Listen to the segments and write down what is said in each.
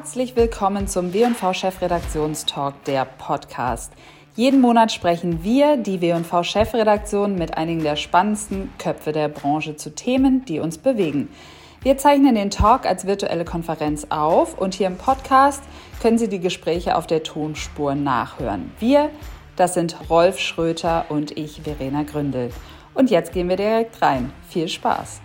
Herzlich willkommen zum W&V Chefredaktionstalk, der Podcast. Jeden Monat sprechen wir, die W&V Chefredaktion, mit einigen der spannendsten Köpfe der Branche zu Themen, die uns bewegen. Wir zeichnen den Talk als virtuelle Konferenz auf und hier im Podcast können Sie die Gespräche auf der Tonspur nachhören. Wir, das sind Rolf Schröter und ich, Verena Gründel. Und jetzt gehen wir direkt rein. Viel Spaß!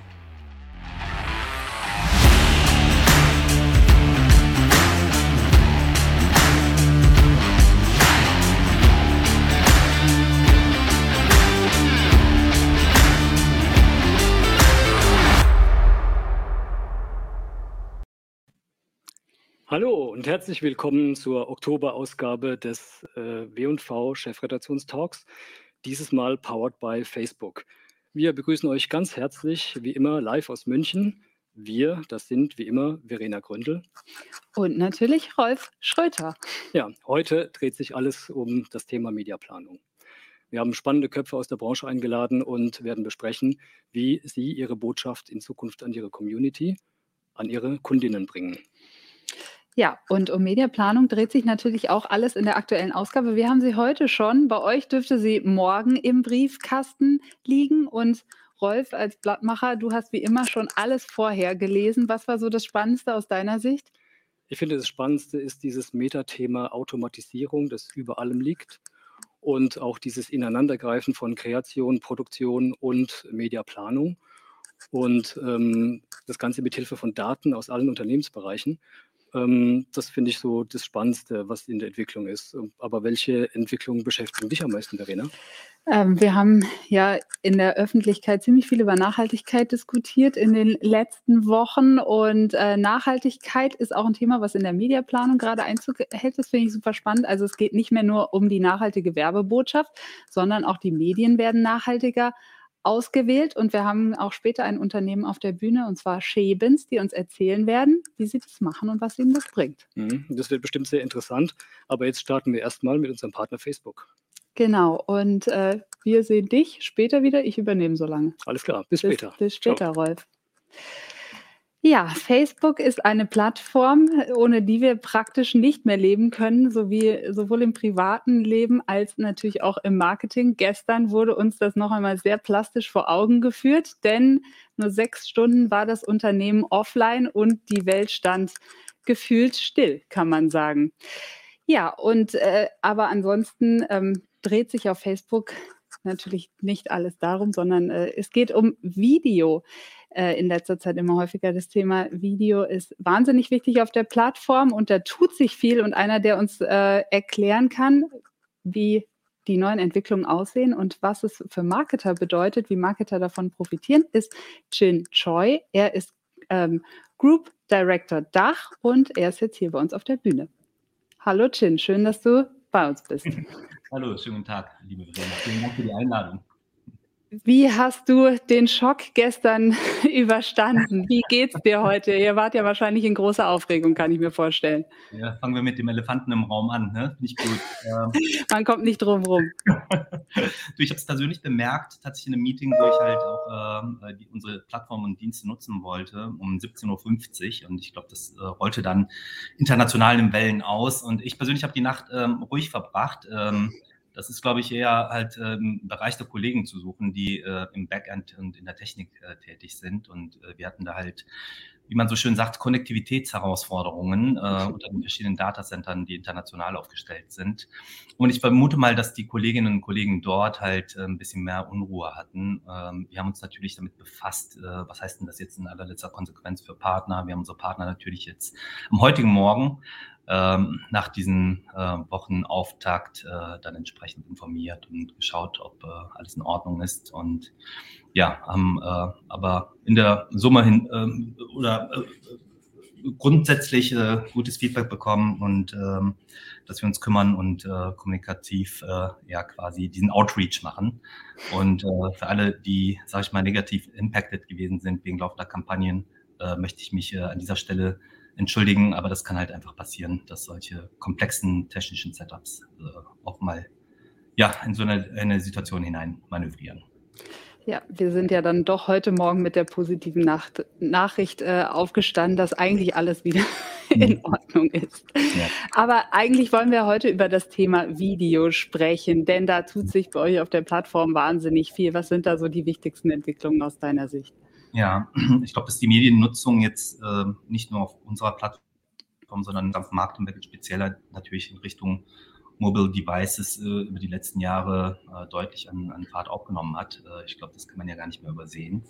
Hallo und herzlich willkommen zur Oktoberausgabe des äh, W&V Chefredaktionstalks, dieses Mal powered by Facebook. Wir begrüßen euch ganz herzlich, wie immer, live aus München. Wir, das sind wie immer Verena Gründel. Und natürlich Rolf Schröter. Ja, heute dreht sich alles um das Thema Mediaplanung. Wir haben spannende Köpfe aus der Branche eingeladen und werden besprechen, wie sie ihre Botschaft in Zukunft an ihre Community, an ihre Kundinnen bringen. Ja, und um Mediaplanung dreht sich natürlich auch alles in der aktuellen Ausgabe. Wir haben sie heute schon. Bei euch dürfte sie morgen im Briefkasten liegen. Und Rolf, als Blattmacher, du hast wie immer schon alles vorher gelesen. Was war so das Spannendste aus deiner Sicht? Ich finde, das Spannendste ist dieses Metathema Automatisierung, das über allem liegt. Und auch dieses Ineinandergreifen von Kreation, Produktion und Mediaplanung. Und ähm, das Ganze mit Hilfe von Daten aus allen Unternehmensbereichen. Ähm, das finde ich so das Spannendste, was in der Entwicklung ist. Ähm, aber welche Entwicklungen beschäftigen dich am meisten, Verena? Ähm, wir haben ja in der Öffentlichkeit ziemlich viel über Nachhaltigkeit diskutiert in den letzten Wochen. Und äh, Nachhaltigkeit ist auch ein Thema, was in der Mediaplanung gerade Einzug hält. Das finde ich super spannend. Also es geht nicht mehr nur um die nachhaltige Werbebotschaft, sondern auch die Medien werden nachhaltiger ausgewählt und wir haben auch später ein Unternehmen auf der Bühne und zwar Schebens, die uns erzählen werden, wie sie das machen und was ihnen das bringt. Mhm, das wird bestimmt sehr interessant, aber jetzt starten wir erstmal mit unserem Partner Facebook. Genau, und äh, wir sehen dich später wieder. Ich übernehme so lange. Alles klar, bis später. Bis, bis später, Ciao. Rolf. Ja, Facebook ist eine Plattform, ohne die wir praktisch nicht mehr leben können, sowie sowohl im privaten Leben als natürlich auch im Marketing. Gestern wurde uns das noch einmal sehr plastisch vor Augen geführt, denn nur sechs Stunden war das Unternehmen offline und die Welt stand gefühlt still, kann man sagen. Ja, und äh, aber ansonsten ähm, dreht sich auf Facebook natürlich nicht alles darum, sondern äh, es geht um Video äh, in letzter Zeit immer häufiger. Das Thema Video ist wahnsinnig wichtig auf der Plattform und da tut sich viel. Und einer, der uns äh, erklären kann, wie die neuen Entwicklungen aussehen und was es für Marketer bedeutet, wie Marketer davon profitieren, ist Chin Choi. Er ist ähm, Group Director Dach und er ist jetzt hier bei uns auf der Bühne. Hallo Chin, schön, dass du bei uns bist. Hallo, schönen guten Tag, liebe Verena. Vielen Dank für die Einladung. Wie hast du den Schock gestern überstanden? Wie geht's dir heute? Ihr wart ja wahrscheinlich in großer Aufregung, kann ich mir vorstellen. Ja, fangen wir mit dem Elefanten im Raum an. Ne? Nicht gut. Ähm, Man kommt nicht drum rum. ich habe es persönlich bemerkt, tatsächlich in einem Meeting, wo ich halt auch ähm, äh, die, unsere Plattform und Dienste nutzen wollte, um 17.50 Uhr. Und ich glaube, das äh, rollte dann international in Wellen aus. Und ich persönlich habe die Nacht ähm, ruhig verbracht. Ähm, das ist, glaube ich, eher halt ähm, im Bereich der Kollegen zu suchen, die äh, im Backend und in der Technik äh, tätig sind. Und äh, wir hatten da halt, wie man so schön sagt, Konnektivitätsherausforderungen äh, unter den verschiedenen Datacentern, die international aufgestellt sind. Und ich vermute mal, dass die Kolleginnen und Kollegen dort halt äh, ein bisschen mehr Unruhe hatten. Ähm, wir haben uns natürlich damit befasst, äh, was heißt denn das jetzt in allerletzter Konsequenz für Partner? Wir haben unsere Partner natürlich jetzt am heutigen Morgen ähm, nach diesem äh, Wochenauftakt äh, dann entsprechend informiert und geschaut, ob äh, alles in Ordnung ist. Und ja, haben äh, aber in der Summe hin äh, oder äh, grundsätzlich äh, gutes Feedback bekommen und ähm, dass wir uns kümmern und kommunikativ ja quasi diesen Outreach machen. Und für alle, die, sage ich mal, negativ impacted gewesen sind wegen laufender Kampagnen, möchte ich mich an dieser Stelle entschuldigen, aber das kann halt einfach passieren, dass solche komplexen technischen Setups äh, auch mal ja, in so eine, eine Situation hinein manövrieren. Ja, wir sind ja dann doch heute Morgen mit der positiven Nacht Nachricht äh, aufgestanden, dass eigentlich alles wieder in Ordnung ist. Ja. Aber eigentlich wollen wir heute über das Thema Video sprechen, denn da tut sich bei euch auf der Plattform wahnsinnig viel. Was sind da so die wichtigsten Entwicklungen aus deiner Sicht? Ja, ich glaube, dass die Mediennutzung jetzt äh, nicht nur auf unserer Plattform, sondern dem Markt entwickelt, speziell natürlich in Richtung Mobile Devices äh, über die letzten Jahre äh, deutlich an, an Fahrt aufgenommen hat. Äh, ich glaube, das kann man ja gar nicht mehr übersehen.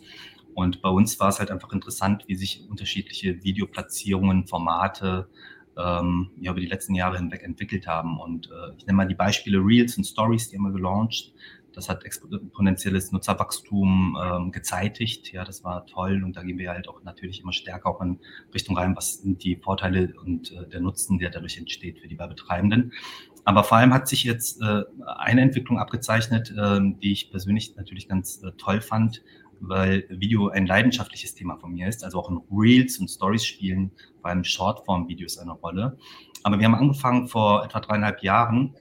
Und bei uns war es halt einfach interessant, wie sich unterschiedliche Videoplatzierungen, Formate ähm, ja, über die letzten Jahre hinweg entwickelt haben. Und äh, ich nenne mal die Beispiele Reels und Stories, die haben wir gelauncht. Das hat exponentielles Nutzerwachstum ähm, gezeitigt. Ja, das war toll. Und da gehen wir halt auch natürlich immer stärker auch in Richtung rein, was sind die Vorteile und äh, der Nutzen, der dadurch entsteht für die Werbetreibenden. Aber vor allem hat sich jetzt äh, eine Entwicklung abgezeichnet, äh, die ich persönlich natürlich ganz äh, toll fand, weil Video ein leidenschaftliches Thema von mir ist. Also auch in Reels und Stories spielen vor allem Shortform-Videos eine Rolle. Aber wir haben angefangen vor etwa dreieinhalb Jahren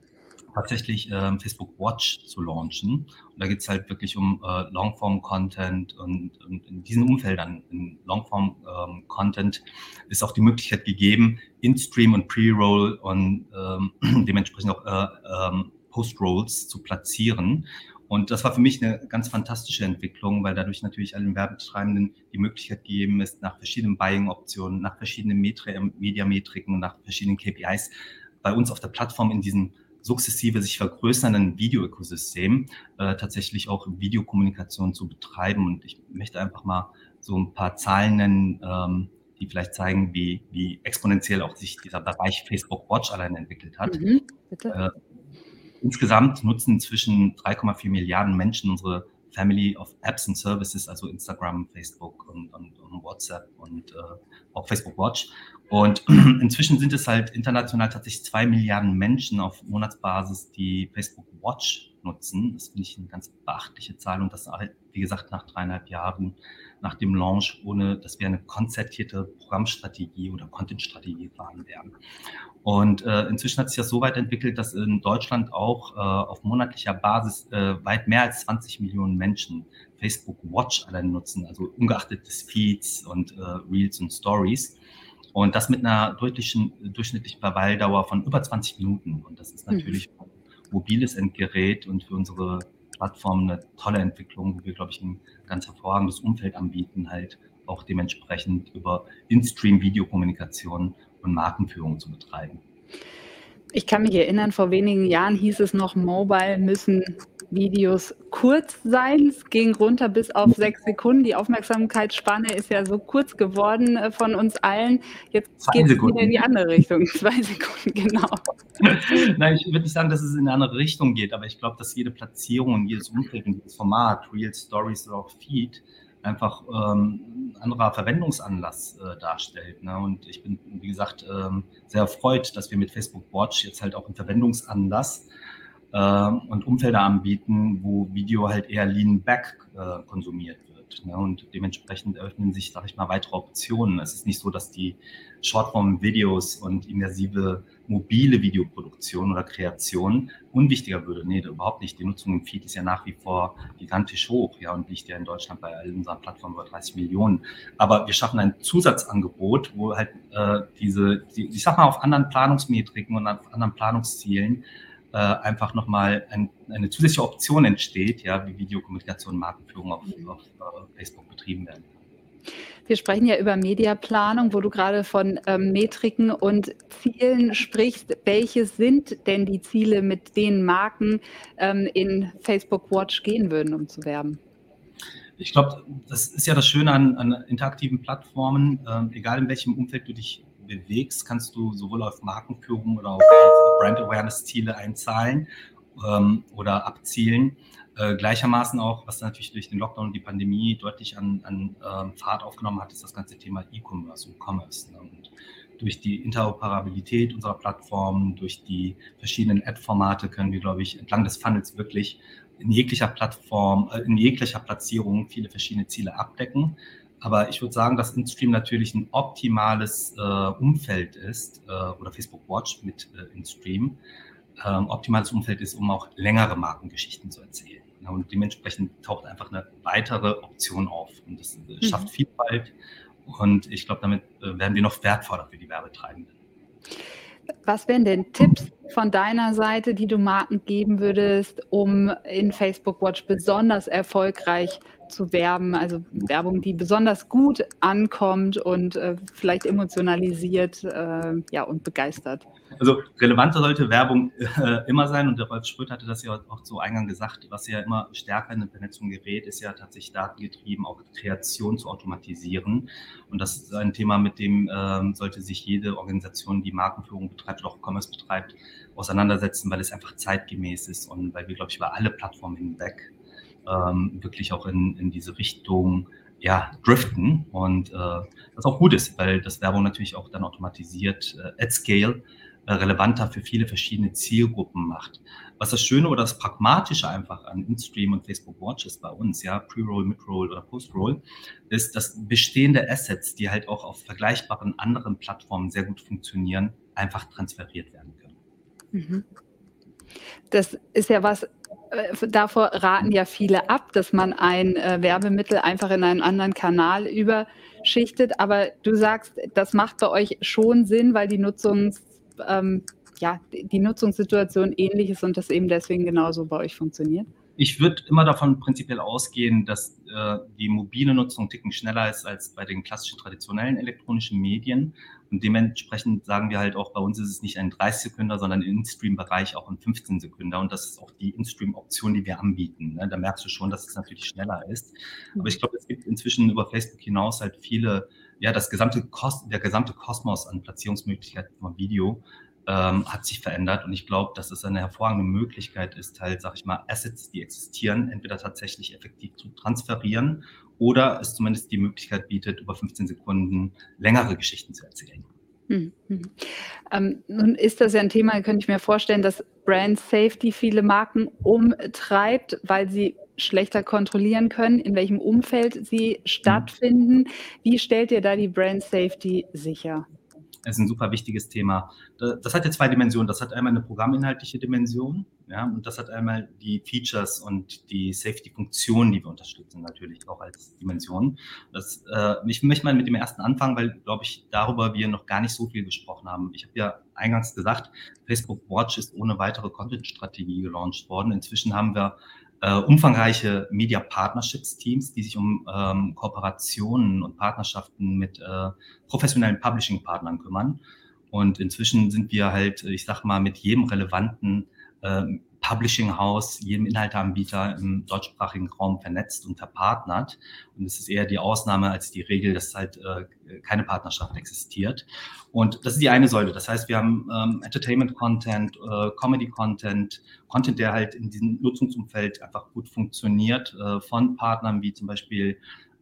tatsächlich ähm, Facebook Watch zu launchen. Und da geht es halt wirklich um äh, Longform-Content und, und, in diesen Umfeldern, in Longform-Content, ähm, ist auch die Möglichkeit gegeben, In-Stream und Pre-Roll und ähm, dementsprechend auch äh, ähm, Post-Rolls zu platzieren. Und das war für mich eine ganz fantastische Entwicklung, weil dadurch natürlich allen Werbetreibenden die Möglichkeit gegeben ist, nach verschiedenen Buying-Optionen, nach verschiedenen Metri Mediametriken, nach verschiedenen KPIs bei uns auf der Plattform in diesem sukzessive sich vergrößernden Videoökosystem äh, tatsächlich auch Videokommunikation zu betreiben. Und ich möchte einfach mal so ein paar Zahlen nennen, ähm, die vielleicht zeigen, wie, wie exponentiell auch sich dieser Bereich Facebook Watch allein entwickelt hat. Mhm, äh, insgesamt nutzen inzwischen 3,4 Milliarden Menschen unsere Family of Apps and Services, also Instagram, Facebook und, und, und WhatsApp und äh, auch Facebook Watch. Und inzwischen sind es halt international tatsächlich zwei Milliarden Menschen auf Monatsbasis, die Facebook Watch nutzen. Das finde ich eine ganz beachtliche Zahl und das halt, wie gesagt, nach dreieinhalb Jahren nach dem Launch, ohne dass wir eine konzertierte Programmstrategie oder Contentstrategie fahren werden. Und äh, inzwischen hat sich das so weit entwickelt, dass in Deutschland auch äh, auf monatlicher Basis äh, weit mehr als 20 Millionen Menschen Facebook Watch allein nutzen, also ungeachtet des Feeds und äh, Reels und Stories. Und das mit einer deutlichen, durchschnittlichen Verweildauer von über 20 Minuten. Und das ist mhm. natürlich mhm. ein mobiles Endgerät und für unsere Plattform eine tolle Entwicklung, wo wir, glaube ich, ein ganz hervorragendes Umfeld anbieten, halt auch dementsprechend über In-Stream-Videokommunikation und Markenführung zu betreiben. Ich kann mich erinnern, vor wenigen Jahren hieß es noch, Mobile müssen Videos kurz sein. Es ging runter bis auf sechs Sekunden. Die Aufmerksamkeitsspanne ist ja so kurz geworden äh, von uns allen. Jetzt geht es wieder in die andere Richtung. Zwei Sekunden, genau. Nein, ich würde nicht sagen, dass es in eine andere Richtung geht, aber ich glaube, dass jede Platzierung und jedes Umfeld und jedes Format, Real Stories oder auch Feed, einfach ähm, ein anderer Verwendungsanlass äh, darstellt. Ne? Und ich bin, wie gesagt, ähm, sehr erfreut, dass wir mit Facebook Watch jetzt halt auch einen Verwendungsanlass äh, und Umfelder anbieten, wo Video halt eher lean back äh, konsumiert wird. Ne? Und dementsprechend eröffnen sich, sage ich mal, weitere Optionen. Es ist nicht so, dass die Shortform-Videos und immersive mobile Videoproduktion oder Kreation unwichtiger würde. Nee, überhaupt nicht. Die Nutzung im Feed ist ja nach wie vor gigantisch hoch, ja, und liegt ja in Deutschland bei all unseren Plattformen über 30 Millionen. Aber wir schaffen ein Zusatzangebot, wo halt äh, diese, die, ich sag mal, auf anderen Planungsmetriken und auf anderen Planungszielen äh, einfach nochmal ein, eine zusätzliche Option entsteht, ja, wie Videokommunikation, Markenführung auf, mhm. auf äh, Facebook betrieben werden. Wir sprechen ja über Mediaplanung, wo du gerade von ähm, Metriken und Zielen sprichst. Welche sind denn die Ziele, mit denen Marken ähm, in Facebook Watch gehen würden, um zu werben? Ich glaube, das ist ja das Schöne an, an interaktiven Plattformen. Ähm, egal in welchem Umfeld du dich bewegst, kannst du sowohl auf Markenführung oder auf Brand Awareness Ziele einzahlen ähm, oder abzielen. Äh, gleichermaßen auch, was natürlich durch den Lockdown und die Pandemie deutlich an, an ähm, Fahrt aufgenommen hat, ist das ganze Thema E-Commerce und Commerce. Ne? Und durch die Interoperabilität unserer Plattform, durch die verschiedenen Ad-Formate können wir, glaube ich, entlang des Funnels wirklich in jeglicher Plattform, äh, in jeglicher Platzierung viele verschiedene Ziele abdecken. Aber ich würde sagen, dass InStream natürlich ein optimales äh, Umfeld ist, äh, oder Facebook Watch mit äh, InStream, ähm, optimales Umfeld ist, um auch längere Markengeschichten zu erzählen. Und dementsprechend taucht einfach eine weitere Option auf. Und das äh, mhm. schafft Vielfalt Und ich glaube, damit äh, werden wir noch wertvoller für die Werbetreibenden. Was wären denn Tipps von deiner Seite, die du Marken geben würdest, um in Facebook Watch besonders erfolgreich zu werben? Also Werbung, die besonders gut ankommt und äh, vielleicht emotionalisiert äh, ja, und begeistert. Also relevanter sollte Werbung äh, immer sein und der Rolf Sprütt hatte das ja auch zu Eingang gesagt, was ja immer stärker in der Vernetzung gerät, ist ja tatsächlich datengetrieben, auch Kreation zu automatisieren. Und das ist ein Thema, mit dem ähm, sollte sich jede Organisation, die Markenführung betreibt oder auch Commerce betreibt, auseinandersetzen, weil es einfach zeitgemäß ist und weil wir, glaube ich, über alle Plattformen hinweg ähm, wirklich auch in, in diese Richtung ja, driften und äh, was auch gut ist, weil das Werbung natürlich auch dann automatisiert äh, at scale äh, relevanter für viele verschiedene Zielgruppen macht. Was das Schöne oder das Pragmatische einfach an InStream und Facebook Watch ist bei uns, ja, Pre-Roll, Mid-Roll oder Post-Roll, ist, dass bestehende Assets, die halt auch auf vergleichbaren anderen Plattformen sehr gut funktionieren, einfach transferiert werden können. Mhm. Das ist ja was, äh, davor raten ja viele ab, dass man ein äh, Werbemittel einfach in einen anderen Kanal überschichtet. Aber du sagst, das macht bei euch schon Sinn, weil die Nutzungs, ähm, ja, die Nutzungssituation ähnlich ist und das eben deswegen genauso bei euch funktioniert. Ich würde immer davon prinzipiell ausgehen, dass äh, die mobile Nutzung ticken schneller ist als bei den klassischen traditionellen elektronischen Medien. Und dementsprechend sagen wir halt auch, bei uns ist es nicht ein 30 Sekunden, sondern im In-Stream-Bereich auch ein 15 Sekunden. Und das ist auch die In-Stream-Option, die wir anbieten. Ne? Da merkst du schon, dass es natürlich schneller ist. Aber ich glaube, es gibt inzwischen über Facebook hinaus halt viele, ja, das gesamte Kos der gesamte Kosmos an Platzierungsmöglichkeiten von Video ähm, hat sich verändert. Und ich glaube, dass es eine hervorragende Möglichkeit ist, halt, sag ich mal, Assets, die existieren, entweder tatsächlich effektiv zu transferieren oder es zumindest die Möglichkeit bietet, über 15 Sekunden längere Geschichten zu erzählen. Hm, hm. Ähm, nun ist das ja ein Thema, könnte ich mir vorstellen, dass Brand Safety viele Marken umtreibt, weil sie schlechter kontrollieren können, in welchem Umfeld sie stattfinden. Wie stellt ihr da die Brand Safety sicher? Ist ein super wichtiges Thema. Das hat ja zwei Dimensionen. Das hat einmal eine programminhaltliche Dimension, ja, und das hat einmal die Features und die Safety-Funktionen, die wir unterstützen, natürlich auch als Dimension. Das, äh, ich möchte mal mit dem ersten anfangen, weil, glaube ich, darüber wir noch gar nicht so viel gesprochen haben. Ich habe ja eingangs gesagt, Facebook Watch ist ohne weitere Content-Strategie gelauncht worden. Inzwischen haben wir äh, umfangreiche Media Partnerships Teams, die sich um ähm, Kooperationen und Partnerschaften mit äh, professionellen Publishing Partnern kümmern. Und inzwischen sind wir halt, ich sag mal, mit jedem relevanten äh, Publishing House, jedem Inhalteanbieter im deutschsprachigen Raum vernetzt und verpartnert. Und es ist eher die Ausnahme als die Regel, dass halt äh, keine Partnerschaft existiert. Und das ist die eine Säule. Das heißt, wir haben ähm, Entertainment-Content, äh, Comedy-Content, Content, der halt in diesem Nutzungsumfeld einfach gut funktioniert, äh, von Partnern wie zum Beispiel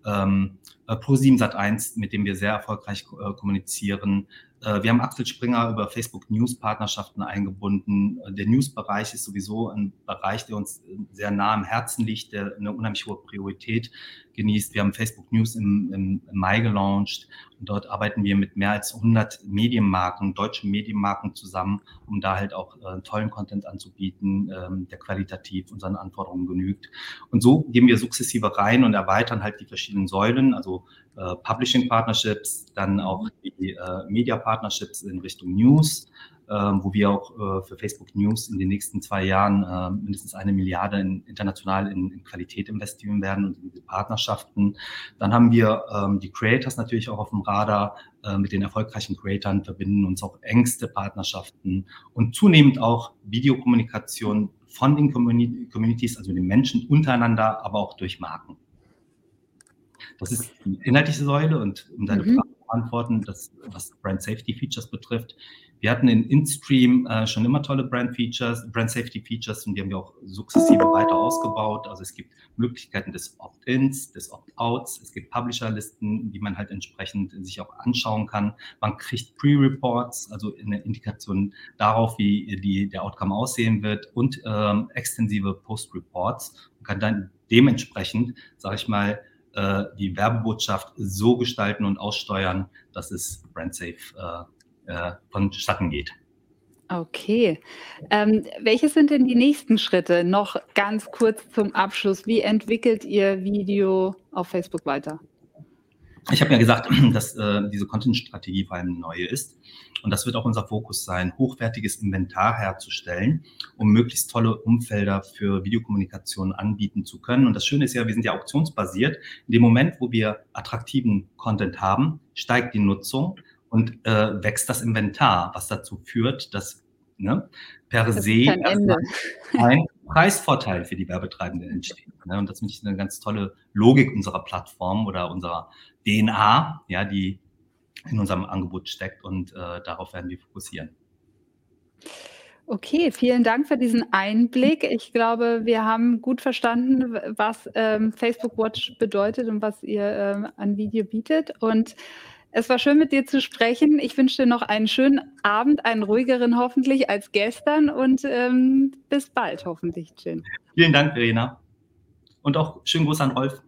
ähm, äh, Pro7 Sat1, mit dem wir sehr erfolgreich äh, kommunizieren, wir haben Axel Springer über Facebook News Partnerschaften eingebunden. Der News-Bereich ist sowieso ein Bereich, der uns sehr nah am Herzen liegt, der eine unheimlich hohe Priorität genießt. Wir haben Facebook News im, im, im Mai gelauncht dort arbeiten wir mit mehr als 100 Medienmarken, deutschen Medienmarken zusammen, um da halt auch äh, tollen Content anzubieten, ähm, der qualitativ unseren Anforderungen genügt. Und so gehen wir sukzessive rein und erweitern halt die verschiedenen Säulen, also äh, Publishing Partnerships, dann auch die äh, Media Partnerships in Richtung News, wo wir auch äh, für Facebook News in den nächsten zwei Jahren äh, mindestens eine Milliarde in, international in, in, Qualität investieren werden und in diese Partnerschaften. Dann haben wir ähm, die Creators natürlich auch auf dem Radar. Äh, mit den erfolgreichen Creatern verbinden uns auch engste Partnerschaften und zunehmend auch Videokommunikation von den Communities, also den Menschen untereinander, aber auch durch Marken. Das ist die inhaltliche Säule und um deine mhm. Frage zu beantworten, das, was Brand Safety Features betrifft. Wir hatten in InStream äh, schon immer tolle Brand Features, Brand Safety Features und die haben wir auch sukzessive weiter ausgebaut. Also es gibt Möglichkeiten des Opt-ins, des Opt-outs, es gibt Publisher-Listen, die man halt entsprechend sich auch anschauen kann. Man kriegt Pre-Reports, also eine Indikation darauf, wie die, der Outcome aussehen wird und ähm, extensive Post-Reports und kann dann dementsprechend, sage ich mal, äh, die Werbebotschaft so gestalten und aussteuern, dass es brandsafe äh, äh, vonstatten geht. Okay. Ähm, welche sind denn die nächsten Schritte? Noch ganz kurz zum Abschluss. Wie entwickelt ihr Video auf Facebook weiter? Ich habe ja gesagt, dass äh, diese Content-Strategie vor allem neue ist. Und das wird auch unser Fokus sein, hochwertiges Inventar herzustellen, um möglichst tolle Umfelder für Videokommunikation anbieten zu können. Und das Schöne ist ja, wir sind ja auktionsbasiert. In dem Moment, wo wir attraktiven Content haben, steigt die Nutzung und äh, wächst das Inventar, was dazu führt, dass ne, per das se ein Preisvorteil für die Werbetreibenden entsteht. Ne? Und das ist eine ganz tolle Logik unserer Plattform oder unserer DNA, ja, die in unserem Angebot steckt und äh, darauf werden wir fokussieren. Okay, vielen Dank für diesen Einblick. Ich glaube, wir haben gut verstanden, was ähm, Facebook Watch bedeutet und was ihr ähm, an Video bietet. Und es war schön, mit dir zu sprechen. Ich wünsche dir noch einen schönen Abend, einen ruhigeren hoffentlich als gestern und ähm, bis bald hoffentlich, Jin. Vielen Dank, Verena. Und auch schönen Gruß an Rolf.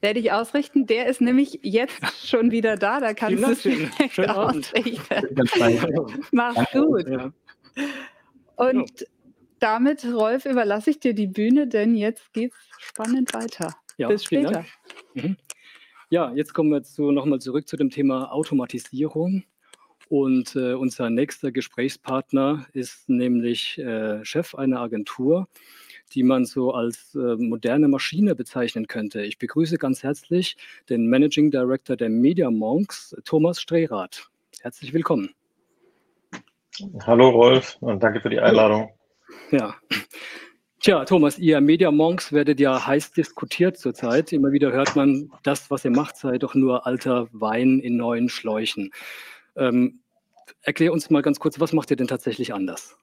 Werde ich ausrichten. Der ist nämlich jetzt schon wieder da. Da kannst du es direkt ausrichten. Mach's gut. Ja. Und damit, Rolf, überlasse ich dir die Bühne, denn jetzt geht's spannend weiter. Ja, Bis später. Ja, jetzt kommen wir zu, nochmal zurück zu dem Thema Automatisierung. Und äh, unser nächster Gesprächspartner ist nämlich äh, Chef einer Agentur, die man so als äh, moderne Maschine bezeichnen könnte. Ich begrüße ganz herzlich den Managing Director der Media Monks, Thomas Strehrath. Herzlich willkommen. Hallo Rolf und danke für die Einladung. Ja. Tja, Thomas, ihr Media Monks werdet ja heiß diskutiert zurzeit. Immer wieder hört man, das, was ihr macht, sei doch nur alter Wein in neuen Schläuchen. Ähm, erklär uns mal ganz kurz, was macht ihr denn tatsächlich anders?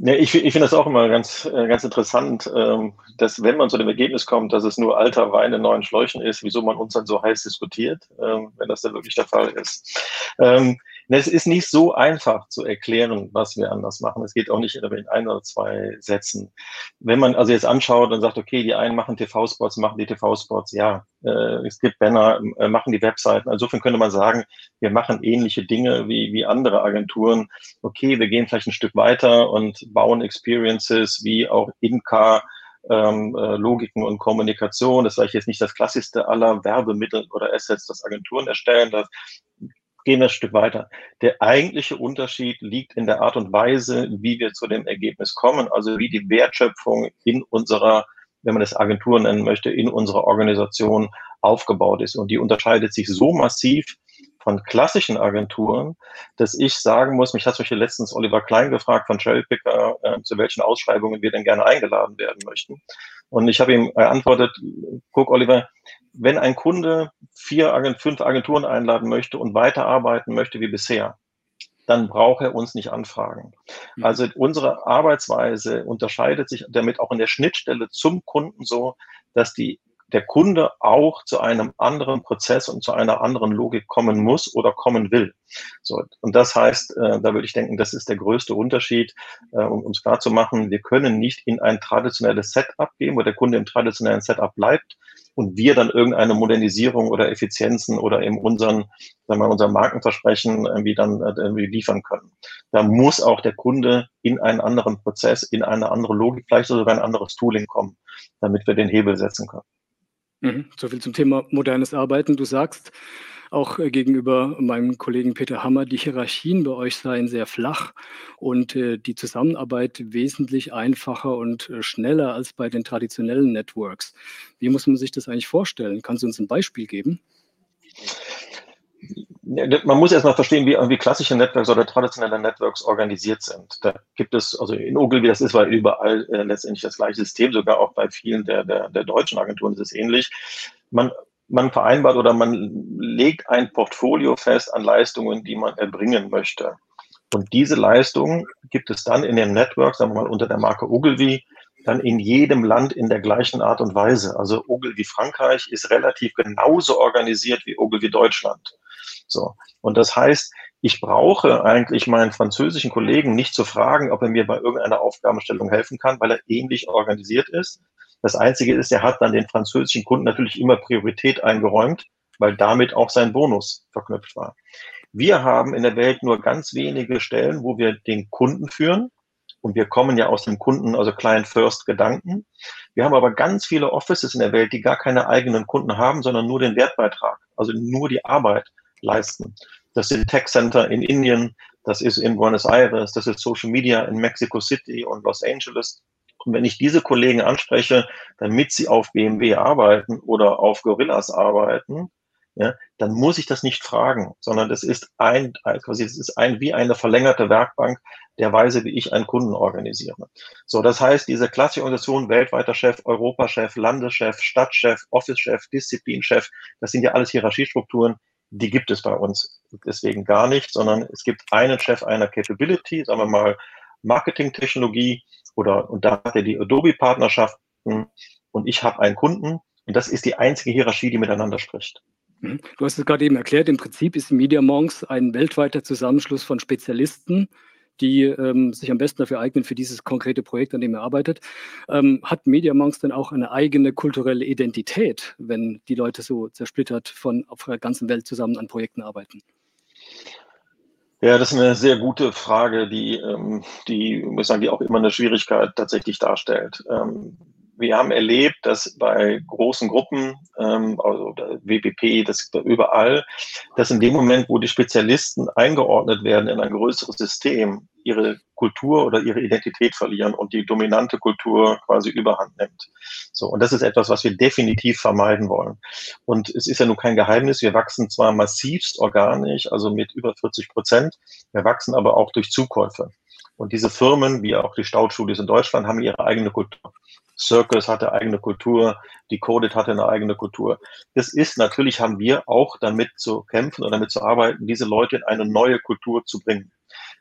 Ja, ich, ich finde das auch immer ganz, äh, ganz interessant, ähm, dass wenn man zu dem Ergebnis kommt, dass es nur alter Wein in neuen Schläuchen ist, wieso man uns dann so heiß diskutiert, ähm, wenn das dann wirklich der Fall ist. Es ist nicht so einfach zu erklären, was wir anders machen. Es geht auch nicht in ein oder zwei Sätzen. Wenn man also jetzt anschaut und sagt, okay, die einen machen TV-Spots, machen die TV-Spots, ja, äh, es gibt Banner, äh, machen die Webseiten. Insofern könnte man sagen, wir machen ähnliche Dinge wie, wie andere Agenturen. Okay, wir gehen vielleicht ein Stück weiter und bauen Experiences wie auch In-Car ähm, äh, Logiken und Kommunikation. Das sage ich jetzt nicht das klassischste aller Werbemittel oder Assets, das Agenturen erstellen. Das gehen wir ein Stück weiter. Der eigentliche Unterschied liegt in der Art und Weise, wie wir zu dem Ergebnis kommen, also wie die Wertschöpfung in unserer, wenn man das Agentur nennen möchte, in unserer Organisation aufgebaut ist. Und die unterscheidet sich so massiv von klassischen Agenturen, dass ich sagen muss, mich hat zum Beispiel letztens Oliver Klein gefragt von Cherrypicker, äh, zu welchen Ausschreibungen wir denn gerne eingeladen werden möchten. Und ich habe ihm geantwortet, guck Oliver, wenn ein Kunde vier, fünf Agenturen einladen möchte und weiterarbeiten möchte wie bisher, dann braucht er uns nicht anfragen. Mhm. Also unsere Arbeitsweise unterscheidet sich damit auch in der Schnittstelle zum Kunden so, dass die der Kunde auch zu einem anderen Prozess und zu einer anderen Logik kommen muss oder kommen will. So, und das heißt, äh, da würde ich denken, das ist der größte Unterschied, äh, um es klar zu machen, wir können nicht in ein traditionelles Setup gehen, wo der Kunde im traditionellen Setup bleibt und wir dann irgendeine Modernisierung oder Effizienzen oder eben unseren, sagen wir, unser Markenversprechen irgendwie dann äh, irgendwie liefern können. Da muss auch der Kunde in einen anderen Prozess, in eine andere Logik, vielleicht sogar ein anderes Tooling kommen, damit wir den Hebel setzen können. Mhm. So viel zum Thema modernes Arbeiten. Du sagst auch äh, gegenüber meinem Kollegen Peter Hammer, die Hierarchien bei euch seien sehr flach und äh, die Zusammenarbeit wesentlich einfacher und äh, schneller als bei den traditionellen Networks. Wie muss man sich das eigentlich vorstellen? Kannst du uns ein Beispiel geben? man muss erstmal verstehen, wie, wie klassische Networks oder traditionelle Networks organisiert sind. Da gibt es, also in Ogilvy, das ist weil überall äh, letztendlich das gleiche System, sogar auch bei vielen der, der, der deutschen Agenturen ist es ähnlich. Man, man vereinbart oder man legt ein Portfolio fest an Leistungen, die man erbringen möchte. Und diese Leistungen gibt es dann in dem Network, sagen wir mal unter der Marke Ogilvy, dann in jedem Land in der gleichen Art und Weise. Also Ogilvy Frankreich ist relativ genauso organisiert wie Ogilvy Deutschland. So. Und das heißt, ich brauche eigentlich meinen französischen Kollegen nicht zu fragen, ob er mir bei irgendeiner Aufgabenstellung helfen kann, weil er ähnlich organisiert ist. Das Einzige ist, er hat dann den französischen Kunden natürlich immer Priorität eingeräumt, weil damit auch sein Bonus verknüpft war. Wir haben in der Welt nur ganz wenige Stellen, wo wir den Kunden führen, Und wir kommen ja aus dem Kunden, also Client-First-Gedanken. Wir haben aber ganz viele Offices in der Welt, die gar keine eigenen Kunden haben, sondern nur den Wertbeitrag, also nur die Arbeit leisten. Das sind Tech Center in Indien, das ist in Buenos Aires, das ist Social Media in Mexico City und Los Angeles. Und wenn ich diese Kollegen anspreche, damit sie auf BMW arbeiten oder auf Gorillas arbeiten, ja, dann muss ich das nicht fragen, sondern das ist ein, quasi, es ist ein, wie eine verlängerte Werkbank der Weise, wie ich einen Kunden organisiere. So, das heißt, diese klassische Organisation, weltweiter Chef, Europachef, Landeschef, Stadtchef, Officechef, Disziplinchef, das sind ja alles Hierarchiestrukturen, die gibt es bei uns deswegen gar nicht, sondern es gibt einen Chef einer Capability, sagen wir mal Marketingtechnologie oder, und da hat er die Adobe-Partnerschaften und ich habe einen Kunden und das ist die einzige Hierarchie, die miteinander spricht. Mhm. Du hast es gerade eben erklärt, im Prinzip ist Media Monks ein weltweiter Zusammenschluss von Spezialisten, die ähm, sich am besten dafür eignen für dieses konkrete Projekt, an dem er arbeitet. Ähm, hat Media Monks denn auch eine eigene kulturelle Identität, wenn die Leute so zersplittert von auf der ganzen Welt zusammen an Projekten arbeiten? Ja, das ist eine sehr gute Frage, die, ähm, die, muss sagen, die auch immer eine Schwierigkeit tatsächlich darstellt. Ähm, wir haben erlebt, dass bei großen Gruppen, ähm, also WPP, das überall, dass in dem Moment, wo die Spezialisten eingeordnet werden in ein größeres System, ihre Kultur oder ihre Identität verlieren und die dominante Kultur quasi überhand nimmt. So, und das ist etwas, was wir definitiv vermeiden wollen. Und es ist ja nun kein Geheimnis, wir wachsen zwar massivst organisch, also mit über 40 Prozent, wir wachsen aber auch durch Zukäufe. Und diese Firmen, wie auch die Staudstudios in Deutschland, haben ihre eigene Kultur. Circus hatte eigene Kultur, Decoded hatte eine eigene Kultur. Das ist natürlich, haben wir auch damit zu kämpfen und damit zu arbeiten, diese Leute in eine neue Kultur zu bringen.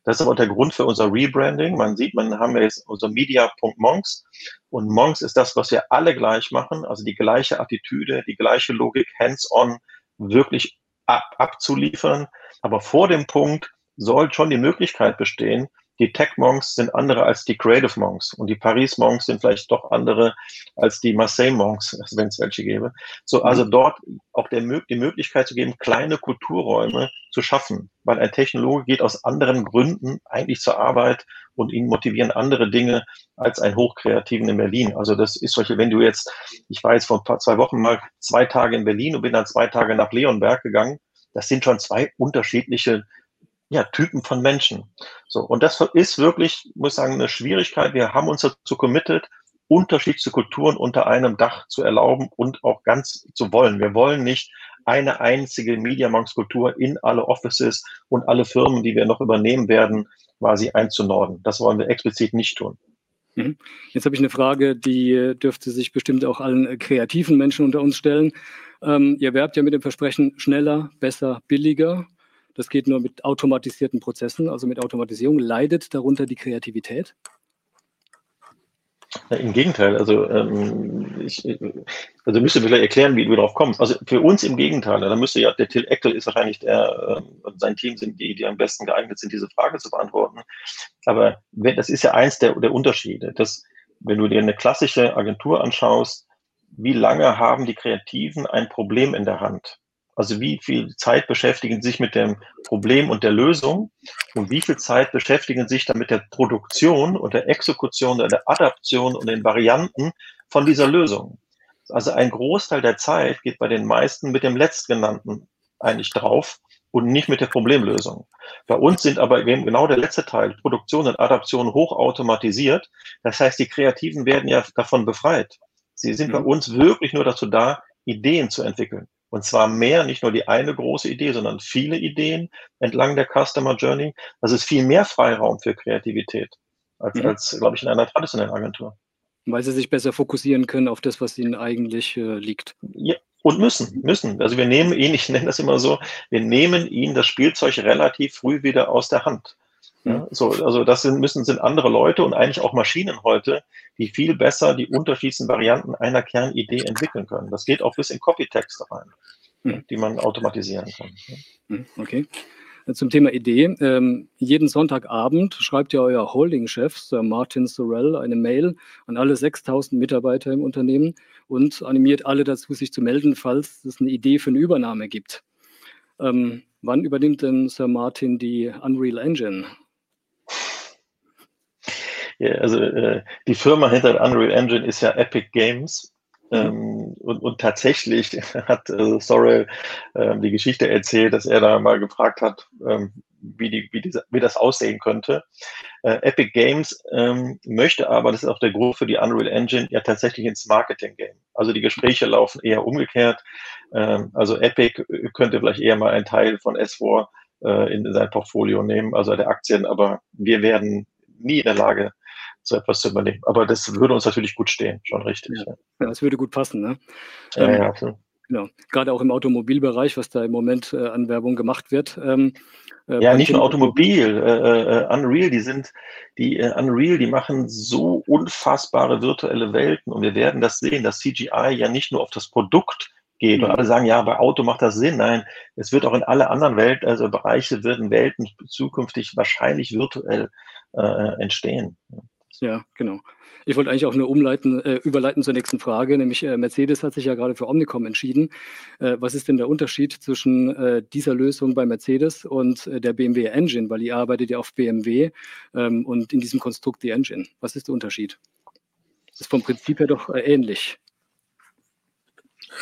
Das ist aber der Grund für unser Rebranding. Man sieht, man haben jetzt unser Media.monks und Monks ist das, was wir alle gleich machen, also die gleiche Attitüde, die gleiche Logik, hands-on, wirklich ab, abzuliefern. Aber vor dem Punkt soll schon die Möglichkeit bestehen, die Tech-Monks sind andere als die Creative Monks und die Paris-Monks sind vielleicht doch andere als die Marseille-Monks, wenn es welche gäbe. So, also mhm. dort auch der, die Möglichkeit zu geben, kleine Kulturräume zu schaffen, weil ein Technologe geht aus anderen Gründen eigentlich zur Arbeit und ihn motivieren andere Dinge als ein Hochkreativen in Berlin. Also das ist solche, wenn du jetzt, ich war jetzt vor ein paar, zwei Wochen mal zwei Tage in Berlin und bin dann zwei Tage nach Leonberg gegangen. Das sind schon zwei unterschiedliche ja, Typen von Menschen. So, und das ist wirklich, muss ich sagen, eine Schwierigkeit. Wir haben uns dazu committed, unterschiedliche Kulturen unter einem Dach zu erlauben und auch ganz zu wollen. Wir wollen nicht eine einzige Media-Monks-Kultur in alle Offices und alle Firmen, die wir noch übernehmen werden, quasi einzunorden. Das wollen wir explizit nicht tun. Mhm. Jetzt habe ich eine Frage, die dürfte sich bestimmt auch allen kreativen Menschen unter uns stellen. Ähm, ihr werbt ja mit dem Versprechen schneller, besser, billiger. Das geht nur mit automatisierten Prozessen, also mit Automatisierung. Leidet darunter die Kreativität? Ja, Im Gegenteil, also ähm, ich, also müsste vielleicht erklären, wie du darauf kommst. Also für uns im Gegenteil, da müsste ja, der Till Eckel ist wahrscheinlich der, äh, sein Team sind die, die am besten geeignet sind, diese Frage zu beantworten. Aber wenn, das ist ja eins der, der Unterschiede, dass wenn du dir eine klassische Agentur anschaust, wie lange haben die Kreativen ein Problem in der Hand? Also wie viel Zeit beschäftigen sich mit dem Problem und der Lösung und wie viel Zeit beschäftigen sich dann mit der Produktion und der Exekution oder der Adaption und den Varianten von dieser Lösung. Also ein Großteil der Zeit geht bei den meisten mit dem letztgenannten eigentlich drauf und nicht mit der Problemlösung. Bei uns sind aber genau der letzte Teil, Produktion und Adaption hochautomatisiert. Das heißt, die Kreativen werden ja davon befreit. Sie sind bei mhm. uns wirklich nur dazu da, Ideen zu entwickeln. Und zwar mehr, nicht nur die eine große Idee, sondern viele Ideen entlang der Customer Journey. Das ist viel mehr Freiraum für Kreativität als, mhm. als glaube ich, in einer traditionellen Agentur. Weil sie sich besser fokussieren können auf das, was ihnen eigentlich äh, liegt. Ja, und müssen, müssen. Also wir nehmen ihn, ich nenne das immer so, wir nehmen ihnen das Spielzeug relativ früh wieder aus der Hand. Ja, so, also das sind, müssen, sind andere Leute und eigentlich auch Maschinen heute, die viel besser die unterschiedlichen Varianten einer Kernidee entwickeln können. Das geht auch bis in Copytext rein, hm. die man automatisieren kann. Hm, okay. Zum Thema Idee. Ähm, jeden Sonntagabend schreibt ja euer Holding-Chef, Sir Martin Sorrell, eine Mail an alle 6000 Mitarbeiter im Unternehmen und animiert alle dazu, sich zu melden, falls es eine Idee für eine Übernahme gibt. Ähm, wann übernimmt denn Sir Martin die Unreal Engine? Ja, also äh, die Firma hinter der Unreal Engine ist ja Epic Games. Mhm. Ähm, und, und, tatsächlich hat äh, Sorrell äh, die Geschichte erzählt, dass er da mal gefragt hat, ähm, wie, die, wie, diese, wie das aussehen könnte. Äh, Epic Games ähm, möchte aber, das ist auch der Grund für die Unreal Engine, ja tatsächlich ins Marketing gehen. Also die Gespräche laufen eher umgekehrt. Ähm, also Epic könnte vielleicht eher mal einen Teil von S4 äh, in sein Portfolio nehmen, also der Aktien, aber wir werden nie in der Lage, so etwas zu übernehmen. Aber das würde uns natürlich gut stehen, schon richtig. Ja, ja das würde gut passen, ne? Ja, ähm, ja. Genau. Gerade auch im Automobilbereich, was da im Moment äh, an Werbung gemacht wird. Ähm, äh, ja, nicht nur Automobil, äh, äh, Unreal, die sind, die äh, Unreal, die machen so unfassbare virtuelle Welten und wir werden das sehen, dass CGI ja nicht nur auf das Produkt geht. Und mhm. alle sagen, ja, bei Auto macht das Sinn. Nein, es wird auch in alle anderen Welten, also Bereiche werden Welten zukünftig wahrscheinlich virtuell äh, entstehen. Ja, genau. Ich wollte eigentlich auch nur umleiten, äh, überleiten zur nächsten Frage, nämlich äh, Mercedes hat sich ja gerade für Omnicom entschieden. Äh, was ist denn der Unterschied zwischen äh, dieser Lösung bei Mercedes und äh, der BMW Engine? Weil ihr arbeitet ja auf BMW ähm, und in diesem Konstrukt die Engine. Was ist der Unterschied? Das ist vom Prinzip her doch äh, ähnlich.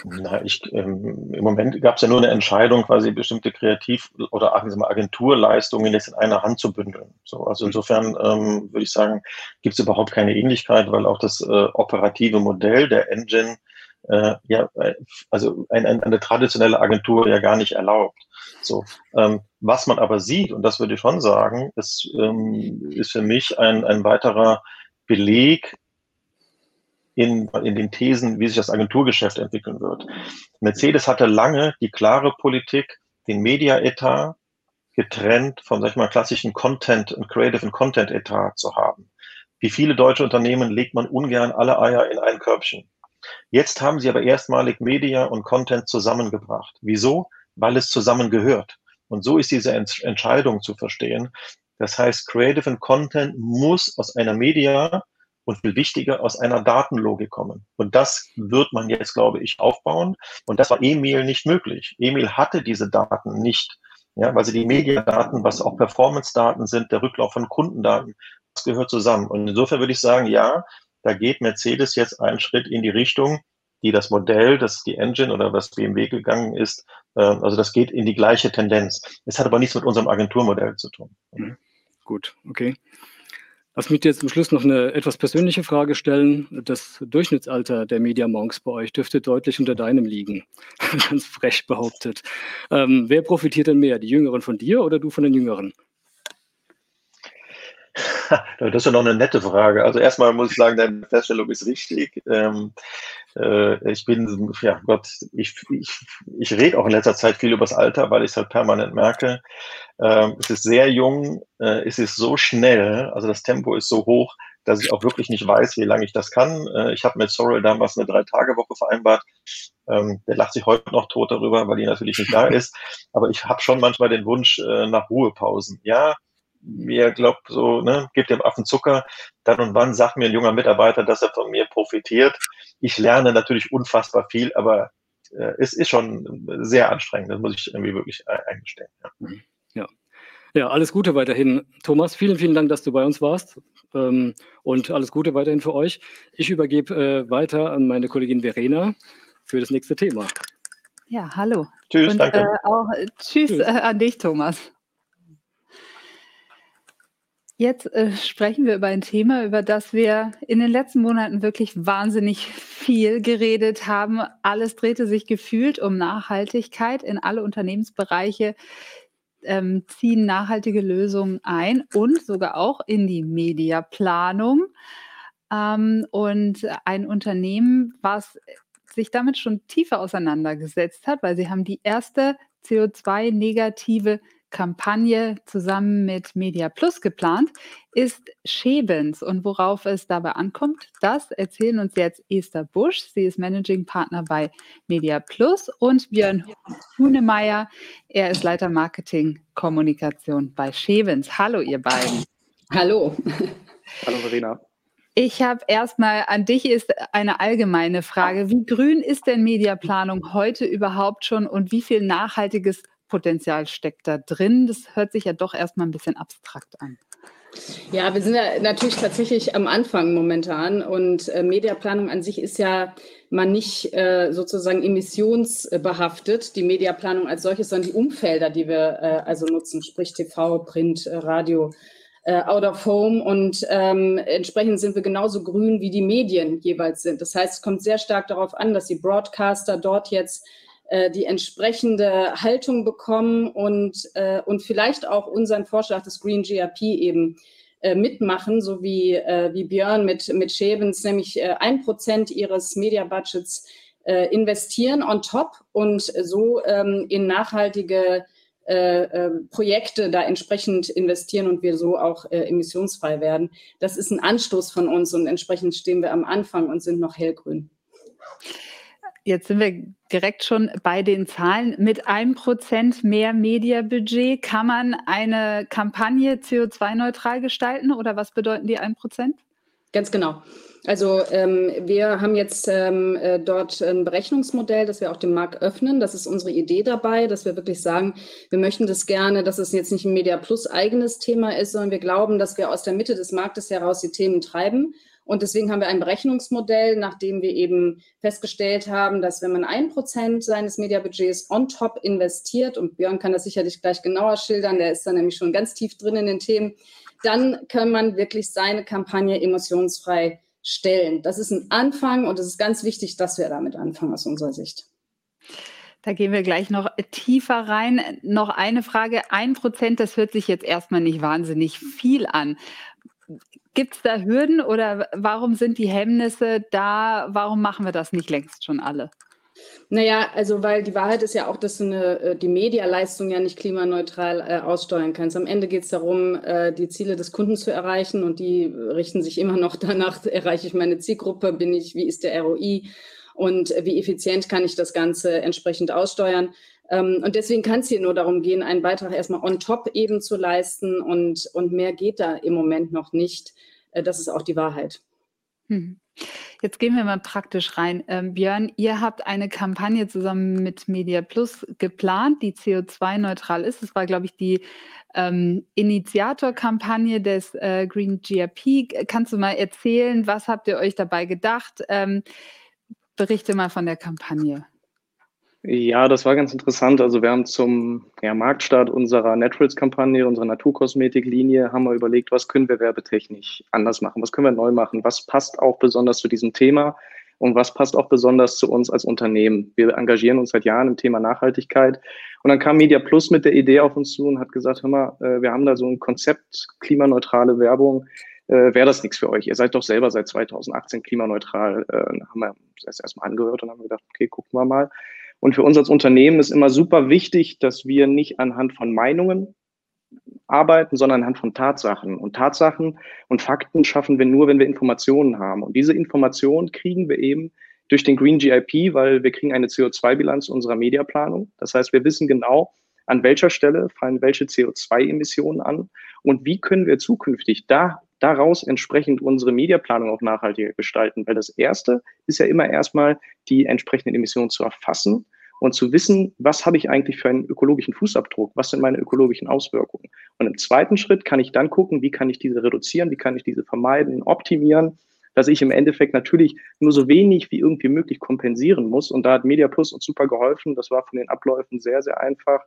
Na, ich, ähm, Im Moment gab es ja nur eine Entscheidung, quasi bestimmte Kreativ- oder Agenturleistungen jetzt in einer Hand zu bündeln. So, also insofern ähm, würde ich sagen, gibt es überhaupt keine Ähnlichkeit, weil auch das äh, operative Modell der Engine äh, ja, äh, also ein, ein, eine traditionelle Agentur ja gar nicht erlaubt. So, ähm, was man aber sieht, und das würde ich schon sagen, ist, ähm, ist für mich ein, ein weiterer Beleg in, in den Thesen, wie sich das Agenturgeschäft entwickeln wird. Mercedes hatte lange die klare Politik, den Media-Etat getrennt vom, sag ich mal, klassischen Content und Creative und Content-Etat zu haben. Wie viele deutsche Unternehmen legt man ungern alle Eier in ein Körbchen. Jetzt haben sie aber erstmalig Media und Content zusammengebracht. Wieso? Weil es zusammengehört. Und so ist diese Entscheidung zu verstehen. Das heißt, Creative und Content muss aus einer Media und viel wichtiger aus einer Datenlogik kommen. Und das wird man jetzt, glaube ich, aufbauen. Und das war Emil nicht möglich. Emil hatte diese Daten nicht. Ja, weil sie die Mediadaten, was auch Performance-Daten sind, der Rücklauf von Kundendaten, das gehört zusammen. Und insofern würde ich sagen, ja, da geht Mercedes jetzt einen Schritt in die Richtung, die das Modell, das die Engine oder was BMW gegangen ist, äh, also das geht in die gleiche Tendenz. Es hat aber nichts mit unserem Agenturmodell zu tun. Mhm. Gut, okay. Lass mich dir zum Schluss noch eine etwas persönliche Frage stellen. Das Durchschnittsalter der Media Monks bei euch dürfte deutlich unter deinem liegen. Ganz frech behauptet. Ähm, wer profitiert denn mehr? Die Jüngeren von dir oder du von den Jüngeren? Das ist ja noch eine nette Frage. Also erstmal muss ich sagen, deine Feststellung ist richtig. Ähm, äh, ich bin, ja Gott, ich, ich, ich rede auch in letzter Zeit viel über das Alter, weil ich es halt permanent merke. Ähm, es ist sehr jung, äh, es ist so schnell, also das Tempo ist so hoch, dass ich auch wirklich nicht weiß, wie lange ich das kann. Äh, ich habe mit Sorrel damals eine Drei-Tage-Woche vereinbart. Ähm, der lacht sich heute noch tot darüber, weil die natürlich nicht da ist. Aber ich habe schon manchmal den Wunsch äh, nach Ruhepausen. Ja, mir glaubt so, ne, gebt dem Affen Zucker. Dann und wann sagt mir ein junger Mitarbeiter, dass er von mir profitiert. Ich lerne natürlich unfassbar viel, aber äh, es ist schon sehr anstrengend. Das muss ich irgendwie wirklich eingestehen. Ja. ja. Ja, alles Gute weiterhin, Thomas. Vielen, vielen Dank, dass du bei uns warst. Ähm, und alles Gute weiterhin für euch. Ich übergebe äh, weiter an meine Kollegin Verena für das nächste Thema. Ja, hallo. Tschüss, und, danke. Äh, auch, tschüss, tschüss. Äh, an dich, Thomas. Jetzt äh, sprechen wir über ein Thema, über das wir in den letzten Monaten wirklich wahnsinnig viel geredet haben. Alles drehte sich gefühlt um Nachhaltigkeit in alle Unternehmensbereiche, ähm, ziehen nachhaltige Lösungen ein und sogar auch in die Mediaplanung. Ähm, und ein Unternehmen, was sich damit schon tiefer auseinandergesetzt hat, weil sie haben die erste CO2-negative Kampagne zusammen mit Media Plus geplant, ist Schebens. Und worauf es dabei ankommt, das erzählen uns jetzt Esther Busch. Sie ist Managing Partner bei Media Plus und Björn Hunemeyer. Er ist Leiter Marketing Kommunikation bei Schebens. Hallo, ihr beiden. Hallo. Hallo, Verena. Ich habe erstmal an dich ist eine allgemeine Frage. Wie grün ist denn Mediaplanung heute überhaupt schon und wie viel nachhaltiges Potenzial steckt da drin? Das hört sich ja doch erstmal ein bisschen abstrakt an. Ja, wir sind ja natürlich tatsächlich am Anfang momentan und äh, Mediaplanung an sich ist ja man nicht äh, sozusagen emissionsbehaftet, die Mediaplanung als solches, sondern die Umfelder, die wir äh, also nutzen, sprich TV, Print, äh, Radio, äh, Out of Home und ähm, entsprechend sind wir genauso grün, wie die Medien jeweils sind. Das heißt, es kommt sehr stark darauf an, dass die Broadcaster dort jetzt äh, die entsprechende Haltung bekommen und, äh, und vielleicht auch unseren Vorschlag des Green GRP eben äh, mitmachen, so wie, äh, wie Björn mit, mit Schäbens, nämlich ein Prozent ihres Media-Budgets investieren on top und so ähm, in nachhaltige Projekte da entsprechend investieren und wir so auch emissionsfrei werden. Das ist ein Anstoß von uns und entsprechend stehen wir am Anfang und sind noch hellgrün. Jetzt sind wir direkt schon bei den Zahlen. Mit einem Prozent mehr Mediabudget kann man eine Kampagne CO2-neutral gestalten oder was bedeuten die ein Prozent? Ganz genau. Also ähm, wir haben jetzt ähm, äh, dort ein Berechnungsmodell, das wir auch dem Markt öffnen. Das ist unsere Idee dabei, dass wir wirklich sagen, wir möchten das gerne, dass es jetzt nicht ein Media Plus eigenes Thema ist, sondern wir glauben, dass wir aus der Mitte des Marktes heraus die Themen treiben und deswegen haben wir ein Berechnungsmodell, nachdem wir eben festgestellt haben, dass wenn man ein Prozent seines Mediabudgets on top investiert, und Björn kann das sicherlich gleich genauer schildern, der ist da nämlich schon ganz tief drin in den Themen, dann kann man wirklich seine Kampagne emotionsfrei stellen. Das ist ein Anfang und es ist ganz wichtig, dass wir damit anfangen aus unserer Sicht. Da gehen wir gleich noch tiefer rein. Noch eine Frage. Ein Prozent, das hört sich jetzt erstmal nicht wahnsinnig viel an. Gibt es da Hürden oder warum sind die Hemmnisse da? Warum machen wir das nicht längst schon alle? Naja, also weil die Wahrheit ist ja auch, dass du eine, äh, die Medialeistung ja nicht klimaneutral äh, aussteuern kannst. Am Ende geht es darum, äh, die Ziele des Kunden zu erreichen und die richten sich immer noch danach, erreiche ich meine Zielgruppe, bin ich, wie ist der ROI und wie effizient kann ich das Ganze entsprechend aussteuern. Ähm, und deswegen kann es hier nur darum gehen, einen Beitrag erstmal on top eben zu leisten und, und mehr geht da im Moment noch nicht. Äh, das ist auch die Wahrheit. Hm. Jetzt gehen wir mal praktisch rein. Ähm, Björn, ihr habt eine Kampagne zusammen mit Media Plus geplant, die CO2-neutral ist. Das war, glaube ich, die ähm, Initiatorkampagne des äh, Green GRP. Kannst du mal erzählen, was habt ihr euch dabei gedacht? Ähm, berichte mal von der Kampagne. Ja, das war ganz interessant. Also wir haben zum ja, Marktstart unserer Naturals-Kampagne, unserer Naturkosmetik-Linie, haben wir überlegt, was können wir werbetechnisch anders machen, was können wir neu machen, was passt auch besonders zu diesem Thema und was passt auch besonders zu uns als Unternehmen. Wir engagieren uns seit Jahren im Thema Nachhaltigkeit und dann kam Media Plus mit der Idee auf uns zu und hat gesagt, hör mal, äh, wir haben da so ein Konzept, klimaneutrale Werbung, äh, wäre das nichts für euch. Ihr seid doch selber seit 2018 klimaneutral, äh, haben wir das erstmal angehört und haben gedacht, okay, gucken wir mal. Und für uns als Unternehmen ist immer super wichtig, dass wir nicht anhand von Meinungen arbeiten, sondern anhand von Tatsachen. Und Tatsachen und Fakten schaffen wir nur, wenn wir Informationen haben. Und diese Informationen kriegen wir eben durch den Green GIP, weil wir kriegen eine CO2-Bilanz unserer Mediaplanung. Das heißt, wir wissen genau, an welcher Stelle fallen welche CO2-Emissionen an und wie können wir zukünftig da, daraus entsprechend unsere Mediaplanung auch nachhaltiger gestalten. Weil das Erste ist ja immer erstmal die entsprechenden Emissionen zu erfassen und zu wissen, was habe ich eigentlich für einen ökologischen Fußabdruck, was sind meine ökologischen Auswirkungen. Und im zweiten Schritt kann ich dann gucken, wie kann ich diese reduzieren, wie kann ich diese vermeiden, optimieren, dass ich im Endeffekt natürlich nur so wenig wie irgendwie möglich kompensieren muss. Und da hat Media Plus uns super geholfen. Das war von den Abläufen sehr, sehr einfach.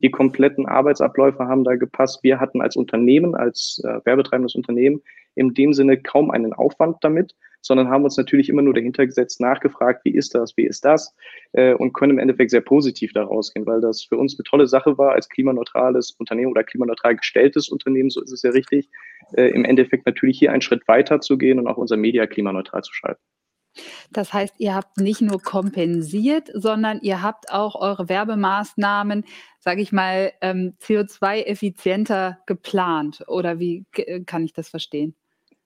Die kompletten Arbeitsabläufe haben da gepasst. Wir hatten als Unternehmen, als äh, werbetreibendes Unternehmen in dem Sinne kaum einen Aufwand damit, sondern haben uns natürlich immer nur dahinter gesetzt, nachgefragt, wie ist das, wie ist das äh, und können im Endeffekt sehr positiv daraus gehen, weil das für uns eine tolle Sache war, als klimaneutrales Unternehmen oder klimaneutral gestelltes Unternehmen, so ist es ja richtig, äh, im Endeffekt natürlich hier einen Schritt weiter zu gehen und auch unser Media klimaneutral zu schalten. Das heißt, ihr habt nicht nur kompensiert, sondern ihr habt auch eure Werbemaßnahmen, sage ich mal, ähm, CO2-effizienter geplant. Oder wie kann ich das verstehen?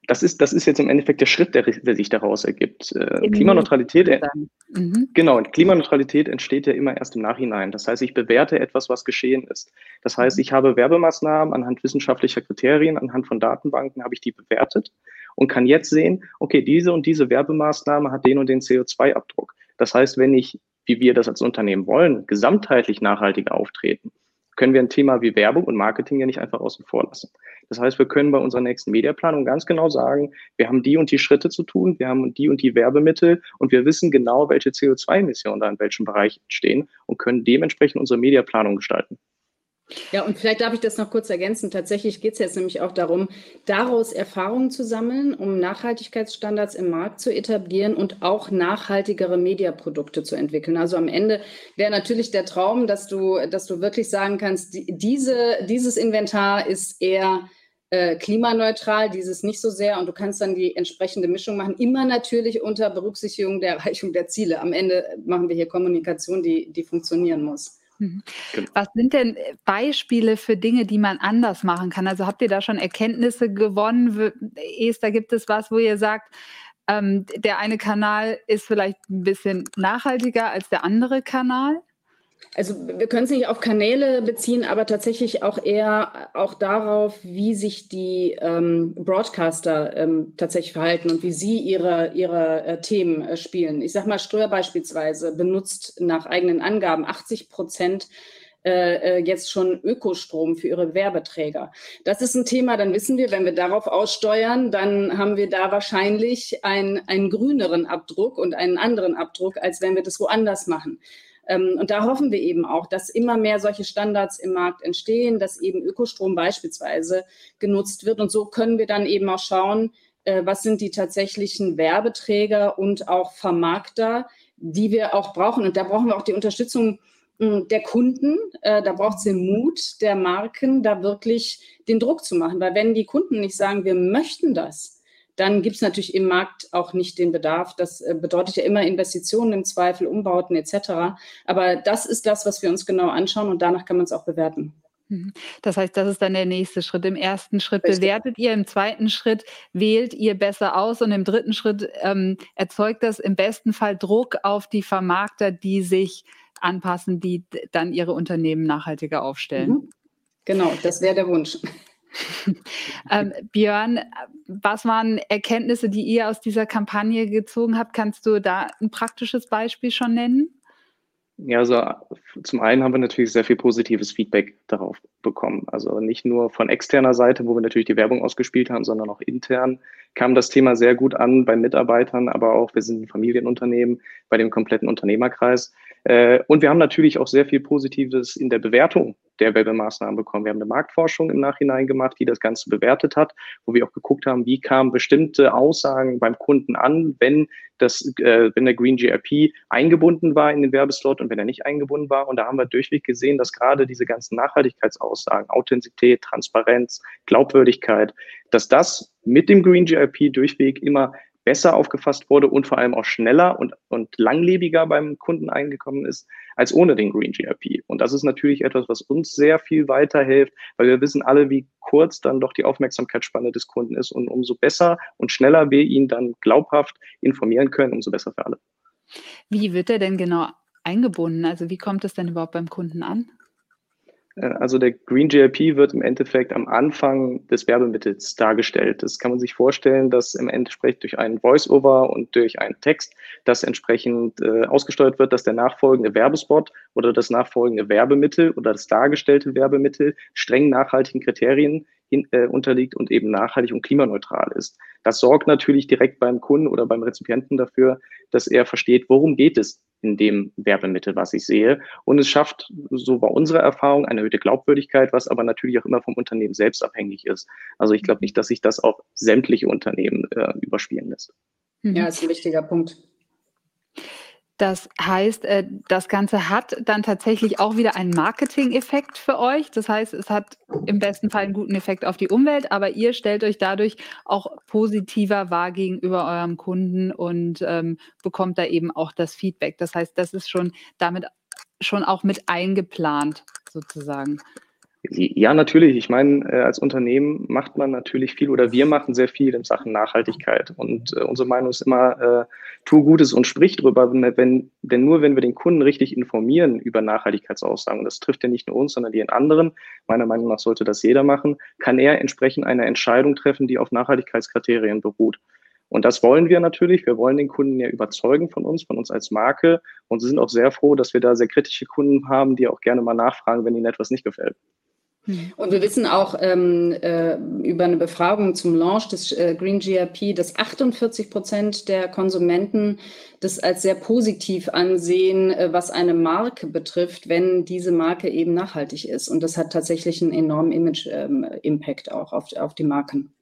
das ist, das ist jetzt im Endeffekt der Schritt, der, der sich daraus ergibt. Äh, Klimaneutralität, äh, mhm. genau, Klimaneutralität entsteht ja immer erst im Nachhinein. Das heißt, ich bewerte etwas, was geschehen ist. Das heißt, mhm. ich habe Werbemaßnahmen anhand wissenschaftlicher Kriterien, anhand von Datenbanken habe ich die bewertet und kann jetzt sehen, okay, diese und diese Werbemaßnahme hat den und den CO2-Abdruck. Das heißt, wenn ich, wie wir das als Unternehmen wollen, gesamtheitlich nachhaltig auftreten, können wir ein Thema wie Werbung und Marketing ja nicht einfach außen vor lassen. Das heißt, wir können bei unserer nächsten Mediaplanung ganz genau sagen, wir haben die und die Schritte zu tun, wir haben die und die Werbemittel und wir wissen genau, welche CO2-Emissionen da in welchem Bereich entstehen und können dementsprechend unsere Mediaplanung gestalten. Ja, und vielleicht darf ich das noch kurz ergänzen. Tatsächlich geht es jetzt nämlich auch darum, daraus Erfahrungen zu sammeln, um Nachhaltigkeitsstandards im Markt zu etablieren und auch nachhaltigere Mediaprodukte zu entwickeln. Also am Ende wäre natürlich der Traum, dass du, dass du wirklich sagen kannst, die, diese, dieses Inventar ist eher äh, klimaneutral, dieses nicht so sehr und du kannst dann die entsprechende Mischung machen, immer natürlich unter Berücksichtigung der Erreichung der Ziele. Am Ende machen wir hier Kommunikation, die, die funktionieren muss. Mhm. Genau. Was sind denn äh, Beispiele für Dinge, die man anders machen kann? Also habt ihr da schon Erkenntnisse gewonnen? Esther, gibt es was, wo ihr sagt, ähm, der eine Kanal ist vielleicht ein bisschen nachhaltiger als der andere Kanal? Also wir können es nicht auf Kanäle beziehen, aber tatsächlich auch eher auch darauf, wie sich die ähm, Broadcaster ähm, tatsächlich verhalten und wie sie ihre, ihre äh, Themen äh, spielen. Ich sage mal, Ströer beispielsweise benutzt nach eigenen Angaben 80 Prozent äh, äh, jetzt schon Ökostrom für ihre Werbeträger. Das ist ein Thema, dann wissen wir, wenn wir darauf aussteuern, dann haben wir da wahrscheinlich ein, einen grüneren Abdruck und einen anderen Abdruck, als wenn wir das woanders machen. Ähm, und da hoffen wir eben auch, dass immer mehr solche Standards im Markt entstehen, dass eben Ökostrom beispielsweise genutzt wird. Und so können wir dann eben auch schauen, äh, was sind die tatsächlichen Werbeträger und auch Vermarkter, die wir auch brauchen. Und da brauchen wir auch die Unterstützung hm, der Kunden, äh, da braucht es den Mut der Marken, da wirklich den Druck zu machen. Weil wenn die Kunden nicht sagen, wir möchten das, dann gibt es natürlich im Markt auch nicht den Bedarf. Das äh, bedeutet ja immer Investitionen im Zweifel, Umbauten etc. Aber das ist das, was wir uns genau anschauen und danach kann man es auch bewerten. Mhm. Das heißt, das ist dann der nächste Schritt. Im ersten Schritt Richtig. bewertet ihr, im zweiten Schritt wählt ihr besser aus und im dritten Schritt ähm, erzeugt das im besten Fall Druck auf die Vermarkter, die sich anpassen, die dann ihre Unternehmen nachhaltiger aufstellen. Mhm. Genau, das wäre der Wunsch. Ähm, Björn, was waren Erkenntnisse, die ihr aus dieser Kampagne gezogen habt? Kannst du da ein praktisches Beispiel schon nennen? Ja, also zum einen haben wir natürlich sehr viel positives Feedback darauf bekommen. Also nicht nur von externer Seite, wo wir natürlich die Werbung ausgespielt haben, sondern auch intern kam das Thema sehr gut an bei Mitarbeitern, aber auch wir sind ein Familienunternehmen bei dem kompletten Unternehmerkreis. Äh, und wir haben natürlich auch sehr viel Positives in der Bewertung der Werbemaßnahmen bekommen. Wir haben eine Marktforschung im Nachhinein gemacht, die das Ganze bewertet hat, wo wir auch geguckt haben, wie kamen bestimmte Aussagen beim Kunden an, wenn das, äh, wenn der Green GRP eingebunden war in den Werbeslot und wenn er nicht eingebunden war. Und da haben wir durchweg gesehen, dass gerade diese ganzen Nachhaltigkeitsaussagen, Authentizität, Transparenz, Glaubwürdigkeit, dass das mit dem Green GRP durchweg immer besser aufgefasst wurde und vor allem auch schneller und, und langlebiger beim Kunden eingekommen ist als ohne den Green GRP. Und das ist natürlich etwas, was uns sehr viel weiterhilft, weil wir wissen alle, wie kurz dann doch die Aufmerksamkeitsspanne des Kunden ist. Und umso besser und schneller wir ihn dann glaubhaft informieren können, umso besser für alle. Wie wird er denn genau eingebunden? Also wie kommt es denn überhaupt beim Kunden an? Äh, also der Green GLP wird im Endeffekt am Anfang des Werbemittels dargestellt. Das kann man sich vorstellen, dass im Endeffekt durch einen Voice-Over und durch einen Text das entsprechend äh, ausgesteuert wird, dass der nachfolgende Werbespot oder das nachfolgende Werbemittel oder das dargestellte Werbemittel streng nachhaltigen Kriterien hin, äh, unterliegt und eben nachhaltig und klimaneutral ist. Das sorgt natürlich direkt beim Kunden oder beim Rezipienten dafür, dass er versteht, worum geht es in dem Werbemittel, was ich sehe. Und es schafft, so war unsere Erfahrung, eine erhöhte Glaubwürdigkeit, was aber natürlich auch immer vom Unternehmen selbst abhängig ist. Also ich glaube nicht, dass sich das auf sämtliche Unternehmen äh, überspielen lässt. Ja, ist ein wichtiger Punkt. Das heißt, äh, das Ganze hat dann tatsächlich auch wieder einen Marketing-Effekt für euch. Das heißt, es hat im besten Fall einen guten Effekt auf die Umwelt, aber ihr stellt euch dadurch auch positiver wahr gegenüber eurem Kunden und ähm, bekommt da eben auch das Feedback. Das heißt, das ist schon damit schon auch mit eingeplant sozusagen. Ja, natürlich. Ich meine, äh, als Unternehmen macht man natürlich viel oder wir machen sehr viel in Sachen Nachhaltigkeit. Und äh, unsere Meinung ist immer, äh, tu Gutes und sprich drüber. Wenn, denn nur wenn wir den Kunden richtig informieren über Nachhaltigkeitsaussagen, das trifft ja nicht nur uns, sondern die anderen, meiner Meinung nach sollte das jeder machen, kann er entsprechend eine Entscheidung treffen, die auf Nachhaltigkeitskriterien beruht. Und das wollen wir natürlich. Wir wollen den Kunden ja überzeugen von uns, von uns als Marke. Und sie sind auch sehr froh, dass wir da sehr kritische Kunden haben, die auch gerne mal nachfragen, wenn ihnen etwas nicht gefällt. Mhm. Und wir wissen auch ähm, äh, über eine Befragung zum Launch des äh, Green GRP, dass 48 Prozent der Konsumenten das als sehr positiv ansehen, äh, was eine Marke betrifft, wenn diese Marke eben nachhaltig ist. Und das hat tatsächlich einen enormen Image-Impact ähm, auch auf, auf die Marken.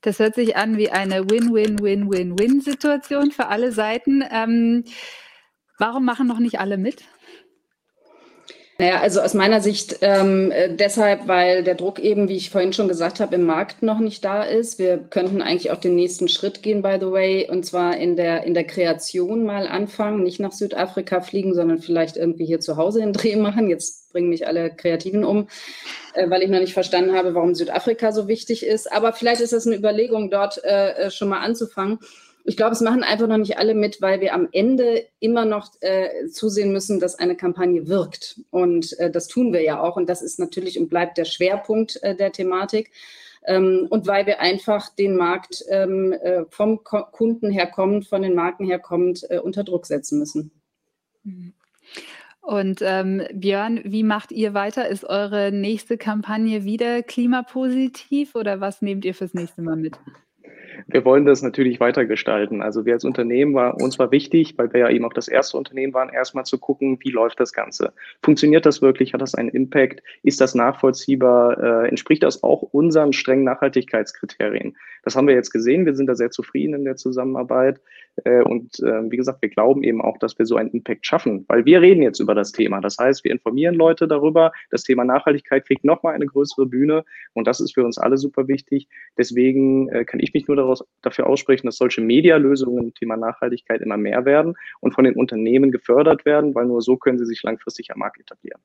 Das hört sich an wie eine Win-Win-Win-Win-Win-Situation für alle Seiten. Ähm, warum machen noch nicht alle mit? Naja, also aus meiner Sicht ähm, äh, deshalb, weil der Druck eben, wie ich vorhin schon gesagt habe, im Markt noch nicht da ist. Wir könnten eigentlich auch den nächsten Schritt gehen, by the way, und zwar in der, in der Kreation mal anfangen, nicht nach Südafrika fliegen, sondern vielleicht irgendwie hier zu Hause einen Dreh machen. Jetzt bringen mich alle Kreativen um, äh, weil ich noch nicht verstanden habe, warum Südafrika so wichtig ist. Aber vielleicht ist das eine Überlegung, dort äh, äh schon mal anzufangen. Ich glaube, es machen einfach noch nicht alle mit, weil wir am Ende immer noch äh, zusehen müssen, dass eine Kampagne wirkt. Und äh, das tun wir ja auch. Und das ist natürlich und bleibt der Schwerpunkt äh, der Thematik. Ähm, und weil wir einfach den Markt ähm, äh, vom Ko Kunden herkommend, von den Marken herkommend äh, unter Druck setzen müssen. Und ähm, Björn, wie macht ihr weiter? Ist eure nächste Kampagne wieder klimapositiv oder was nehmt ihr fürs nächste Mal mit? Wir wollen das natürlich weitergestalten. Also wir als Unternehmen war, uns war wichtig, weil wir ja eben auch das erste Unternehmen waren, erstmal zu gucken, wie läuft das Ganze? Funktioniert das wirklich? Hat das einen Impact? Ist das nachvollziehbar? Äh, entspricht das auch unseren strengen Nachhaltigkeitskriterien? Das haben wir jetzt gesehen. Wir sind da sehr zufrieden in der Zusammenarbeit. Äh, und äh, wie gesagt, wir glauben eben auch, dass wir so einen Impact schaffen, weil wir reden jetzt über das Thema. Das heißt, wir informieren Leute darüber. Das Thema Nachhaltigkeit kriegt nochmal eine größere Bühne und das ist für uns alle super wichtig. Deswegen äh, kann ich mich nur daraus, dafür aussprechen, dass solche Medialösungen im Thema Nachhaltigkeit immer mehr werden und von den Unternehmen gefördert werden, weil nur so können sie sich langfristig am Markt etablieren.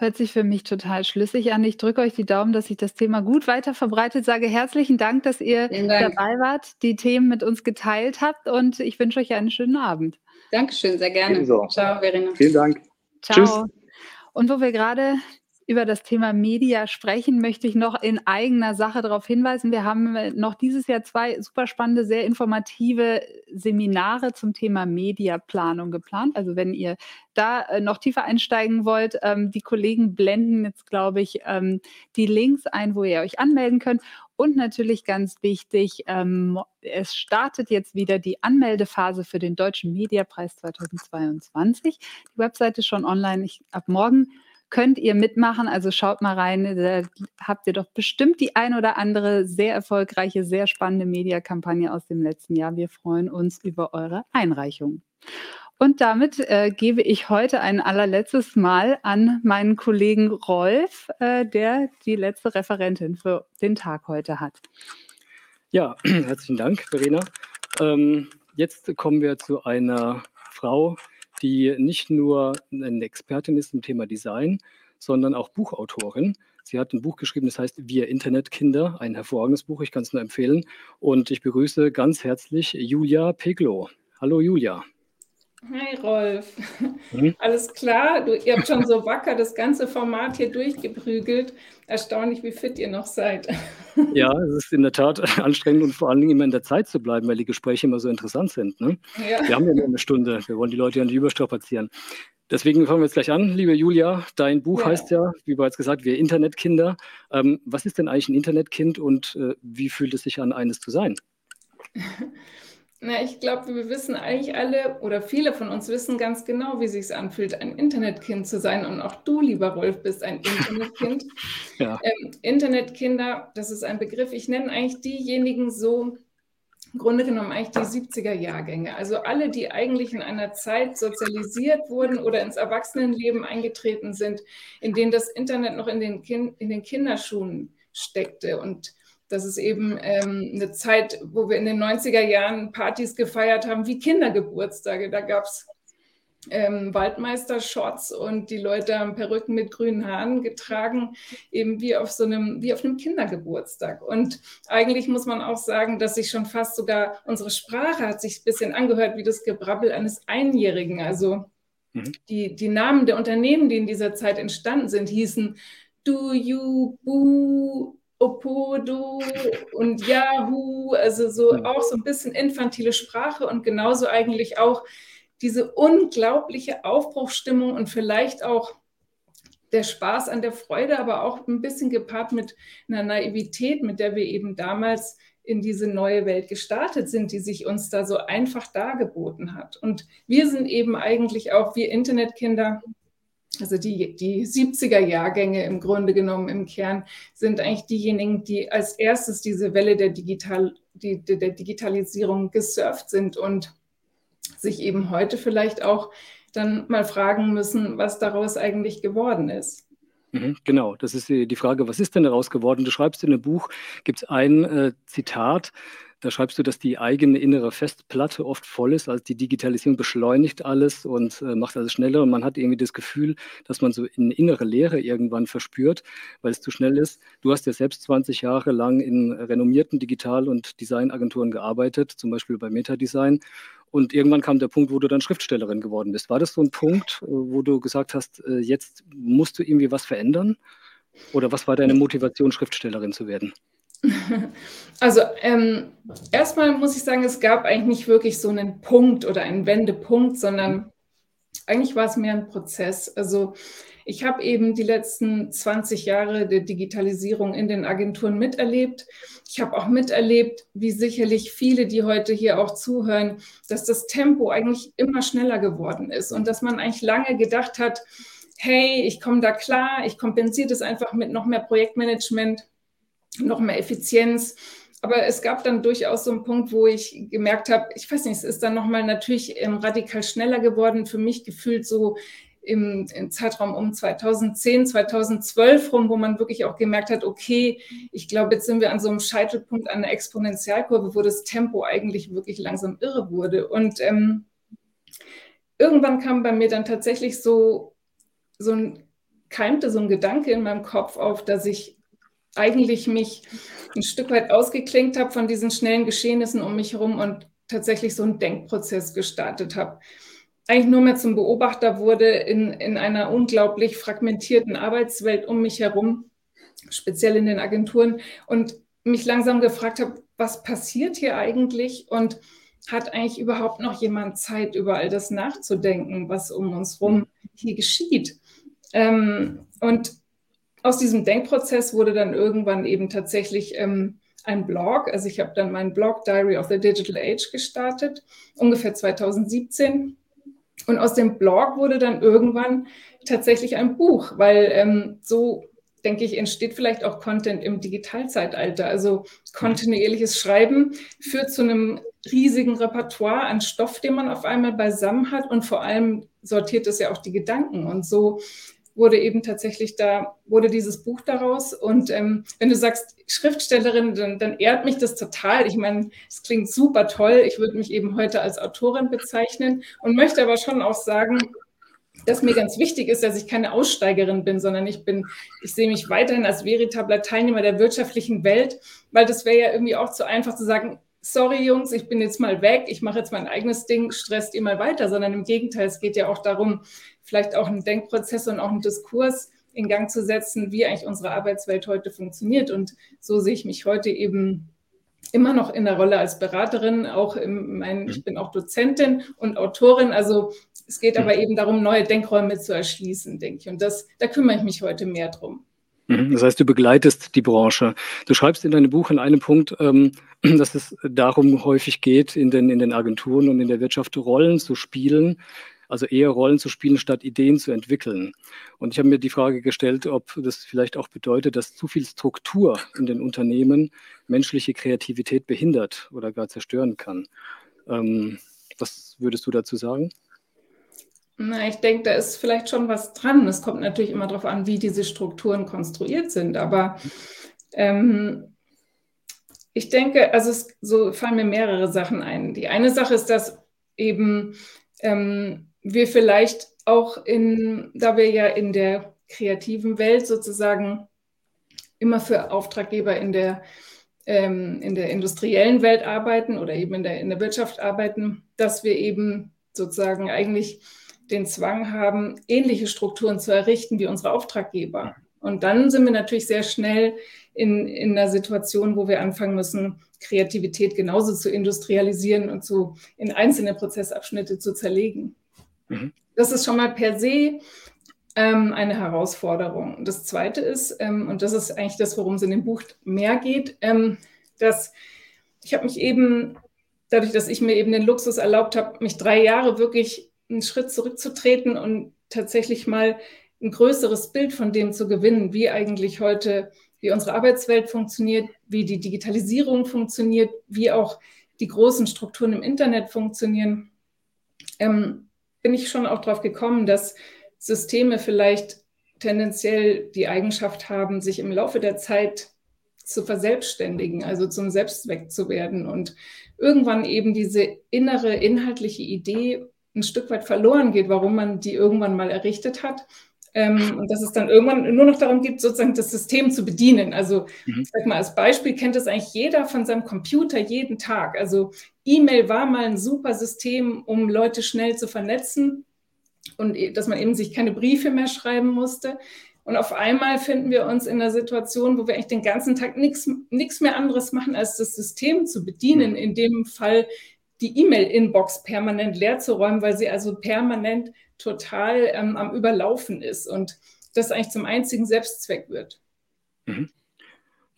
Hört sich für mich total schlüssig an. Ich drücke euch die Daumen, dass sich das Thema gut weiter verbreitet. Sage herzlichen Dank, dass ihr Dank. dabei wart, die Themen mit uns geteilt habt und ich wünsche euch einen schönen Abend. Dankeschön, sehr gerne. Ebenso. Ciao, Verena. Vielen Dank. Ciao. Tschüss. Und wo wir gerade über das Thema Media sprechen, möchte ich noch in eigener Sache darauf hinweisen. Wir haben noch dieses Jahr zwei super spannende, sehr informative Seminare zum Thema Mediaplanung geplant. Also wenn ihr da äh, noch tiefer einsteigen wollt, ähm, die Kollegen blenden jetzt, glaube ich, ähm, die Links ein, wo ihr euch anmelden könnt. Und natürlich ganz wichtig, ähm, es startet jetzt wieder die Anmeldephase für den Deutschen Mediapreis 2022. Die Webseite ist schon online. Ich, ab morgen könnt ihr mitmachen. Also schaut mal rein, da habt ihr doch bestimmt die ein oder andere sehr erfolgreiche, sehr spannende Mediakampagne aus dem letzten Jahr. Wir freuen uns über eure Einreichung. Und damit äh, gebe ich heute ein allerletztes Mal an meinen Kollegen Rolf, äh, der die letzte Referentin für den Tag heute hat. Ja, herzlichen Dank, Verena. Ähm, jetzt kommen wir zu einer Frau, die nicht nur eine Expertin ist im Thema Design, sondern auch Buchautorin. Sie hat ein Buch geschrieben, das heißt Wir Internetkinder, ein hervorragendes Buch, ich kann es nur empfehlen. Und ich begrüße ganz herzlich Julia Peglo. Hallo Julia. Hi Rolf. Hm? Alles klar? Du, ihr habt schon so wacker das ganze Format hier durchgeprügelt. Erstaunlich, wie fit ihr noch seid. Ja, es ist in der Tat anstrengend und vor allen Dingen immer in der Zeit zu bleiben, weil die Gespräche immer so interessant sind. Ne? Ja. Wir haben ja nur eine Stunde. Wir wollen die Leute ja nicht überstrapazieren. Deswegen fangen wir jetzt gleich an. Liebe Julia, dein Buch ja. heißt ja, wie bereits gesagt, wir Internetkinder. Ähm, was ist denn eigentlich ein Internetkind und äh, wie fühlt es sich an, eines zu sein? Na, ich glaube, wir wissen eigentlich alle oder viele von uns wissen ganz genau, wie es sich anfühlt, ein Internetkind zu sein. Und auch du, lieber Rolf, bist ein Internetkind. ja. ähm, Internetkinder, das ist ein Begriff. Ich nenne eigentlich diejenigen so, im Grunde genommen eigentlich die 70er-Jahrgänge. Also alle, die eigentlich in einer Zeit sozialisiert wurden oder ins Erwachsenenleben eingetreten sind, in denen das Internet noch in den, kind, in den Kinderschuhen steckte. Und das ist eben ähm, eine Zeit, wo wir in den 90er Jahren Partys gefeiert haben, wie Kindergeburtstage. Da gab es ähm, Waldmeister-Shots und die Leute haben Perücken mit grünen Haaren getragen, eben wie auf so einem, wie auf einem Kindergeburtstag. Und eigentlich muss man auch sagen, dass sich schon fast sogar unsere Sprache hat sich ein bisschen angehört wie das Gebrabbel eines Einjährigen. Also mhm. die, die Namen der Unternehmen, die in dieser Zeit entstanden sind, hießen Du, You, Bu, Opodo und Yahoo, also so auch so ein bisschen infantile Sprache und genauso eigentlich auch diese unglaubliche Aufbruchsstimmung und vielleicht auch der Spaß an der Freude, aber auch ein bisschen gepaart mit einer Naivität, mit der wir eben damals in diese neue Welt gestartet sind, die sich uns da so einfach dargeboten hat. Und wir sind eben eigentlich auch, wir Internetkinder, also die, die 70er Jahrgänge im Grunde genommen im Kern, sind eigentlich diejenigen, die als erstes diese Welle der, Digital, die, der Digitalisierung gesurft sind und sich eben heute vielleicht auch dann mal fragen müssen, was daraus eigentlich geworden ist. Mhm, genau, das ist die Frage, was ist denn daraus geworden? Du schreibst in dem Buch, gibt es ein äh, Zitat, da schreibst du, dass die eigene innere Festplatte oft voll ist. Also die Digitalisierung beschleunigt alles und äh, macht alles schneller. Und man hat irgendwie das Gefühl, dass man so eine innere Leere irgendwann verspürt, weil es zu schnell ist. Du hast ja selbst 20 Jahre lang in renommierten Digital- und Designagenturen gearbeitet, zum Beispiel bei Metadesign. Und irgendwann kam der Punkt, wo du dann Schriftstellerin geworden bist. War das so ein Punkt, äh, wo du gesagt hast, äh, jetzt musst du irgendwie was verändern? Oder was war deine Motivation, Schriftstellerin zu werden? Also ähm, erstmal muss ich sagen, es gab eigentlich nicht wirklich so einen Punkt oder einen Wendepunkt, sondern eigentlich war es mehr ein Prozess. Also ich habe eben die letzten 20 Jahre der Digitalisierung in den Agenturen miterlebt. Ich habe auch miterlebt, wie sicherlich viele, die heute hier auch zuhören, dass das Tempo eigentlich immer schneller geworden ist und dass man eigentlich lange gedacht hat, hey, ich komme da klar, ich kompensiere das einfach mit noch mehr Projektmanagement, noch mehr Effizienz. Aber es gab dann durchaus so einen Punkt, wo ich gemerkt habe, ich weiß nicht, es ist dann nochmal natürlich ähm, radikal schneller geworden, für mich gefühlt so im, im, Zeitraum um 2010, 2012 rum, wo man wirklich auch gemerkt hat, okay, ich glaube, jetzt sind wir an so einem Scheitelpunkt an der Exponentialkurve, wo das Tempo eigentlich wirklich langsam irre wurde. Und ähm, irgendwann kam bei mir dann tatsächlich so, so ein, keimte so ein Gedanke in meinem Kopf auf, dass ich eigentlich mich ein Stück weit ausgeklinkt habe von diesen schnellen Geschehnissen um mich herum und tatsächlich so einen Denkprozess gestartet habe eigentlich nur mehr zum Beobachter wurde in, in einer unglaublich fragmentierten Arbeitswelt um mich herum, speziell in den Agenturen, und mich langsam gefragt habe, was passiert hier eigentlich und hat eigentlich überhaupt noch jemand Zeit, über all das nachzudenken, was um uns herum hier geschieht? Ähm, und aus diesem Denkprozess wurde dann irgendwann eben tatsächlich ähm, ein Blog. Also ich habe dann meinen Blog Diary of the Digital Age gestartet, ungefähr 2017. Und aus dem Blog wurde dann irgendwann tatsächlich ein Buch, weil ähm, so, denke ich, entsteht vielleicht auch Content im Digitalzeitalter. Also kontinuierliches Schreiben führt zu einem riesigen Repertoire an Stoff, den man auf einmal beisammen hat und vor allem sortiert es ja auch die Gedanken. Und so wurde eben tatsächlich da, wurde dieses Buch daraus. Und ähm, wenn du sagst Schriftstellerin, dann, dann ehrt mich das total. Ich meine, es klingt super toll. Ich würde mich eben heute als Autorin bezeichnen und möchte aber schon auch sagen, dass mir ganz wichtig ist, dass ich keine Aussteigerin bin, sondern ich bin, ich sehe mich weiterhin als veritabler Teilnehmer der wirtschaftlichen Welt, weil das wäre ja irgendwie auch zu einfach zu sagen, sorry Jungs, ich bin jetzt mal weg, ich mache jetzt mein eigenes Ding, stresst ihr mal weiter, sondern im Gegenteil, es geht ja auch darum, vielleicht auch einen Denkprozess und auch einen Diskurs in Gang zu setzen, wie eigentlich unsere Arbeitswelt heute funktioniert. Und so sehe ich mich heute eben immer noch in der Rolle als Beraterin, auch im, mein, ich bin auch Dozentin und Autorin. Also es geht aber eben darum, neue Denkräume zu erschließen, denke ich. Und das, da kümmere ich mich heute mehr drum. Mhm. Das heißt, du begleitest die Branche. Du schreibst in deinem Buch in einem Punkt, ähm, dass es darum häufig geht, in den, in den Agenturen und in der Wirtschaft Rollen zu spielen, also eher Rollen zu spielen, statt Ideen zu entwickeln. Und ich habe mir die Frage gestellt, ob das vielleicht auch bedeutet, dass zu viel Struktur in den Unternehmen menschliche Kreativität behindert oder gar zerstören kann. Ähm, was würdest du dazu sagen? Na, ich denke, da ist vielleicht schon was dran. Es kommt natürlich immer darauf an, wie diese Strukturen konstruiert sind. Aber ähm, ich denke, also es, so fallen mir mehrere Sachen ein. Die eine Sache ist, dass eben ähm, wir vielleicht auch in, da wir ja in der kreativen Welt sozusagen immer für Auftraggeber in der, ähm, in der industriellen Welt arbeiten oder eben in der, in der Wirtschaft arbeiten, dass wir eben sozusagen eigentlich den Zwang haben, ähnliche Strukturen zu errichten wie unsere Auftraggeber. Und dann sind wir natürlich sehr schnell in, in einer Situation, wo wir anfangen müssen, Kreativität genauso zu industrialisieren und zu, in einzelne Prozessabschnitte zu zerlegen. Mhm. Das ist schon mal per se ähm, eine Herausforderung. Das Zweite ist, ähm, und das ist eigentlich das, worum es in dem Buch mehr geht, ähm, dass ich habe mich eben, dadurch, dass ich mir eben den Luxus erlaubt habe, mich drei Jahre wirklich einen Schritt zurückzutreten und tatsächlich mal ein größeres Bild von dem zu gewinnen, wie eigentlich heute, wie unsere Arbeitswelt funktioniert, wie die Digitalisierung funktioniert, wie auch die großen Strukturen im Internet funktionieren, ähm, bin ich schon auch darauf gekommen, dass Systeme vielleicht tendenziell die Eigenschaft haben, sich im Laufe der Zeit zu verselbstständigen, also zum Selbstzweck zu werden und irgendwann eben diese innere inhaltliche Idee ein Stück weit verloren geht, warum man die irgendwann mal errichtet hat. Ähm, und dass es dann irgendwann nur noch darum geht, sozusagen das System zu bedienen. Also, mhm. sag mal, als Beispiel kennt das eigentlich jeder von seinem Computer jeden Tag. Also, E-Mail war mal ein super System, um Leute schnell zu vernetzen und e, dass man eben sich keine Briefe mehr schreiben musste. Und auf einmal finden wir uns in einer Situation, wo wir eigentlich den ganzen Tag nichts mehr anderes machen, als das System zu bedienen. In dem Fall die E-Mail-Inbox permanent leer zu räumen, weil sie also permanent total ähm, am Überlaufen ist und das eigentlich zum einzigen Selbstzweck wird. Mhm.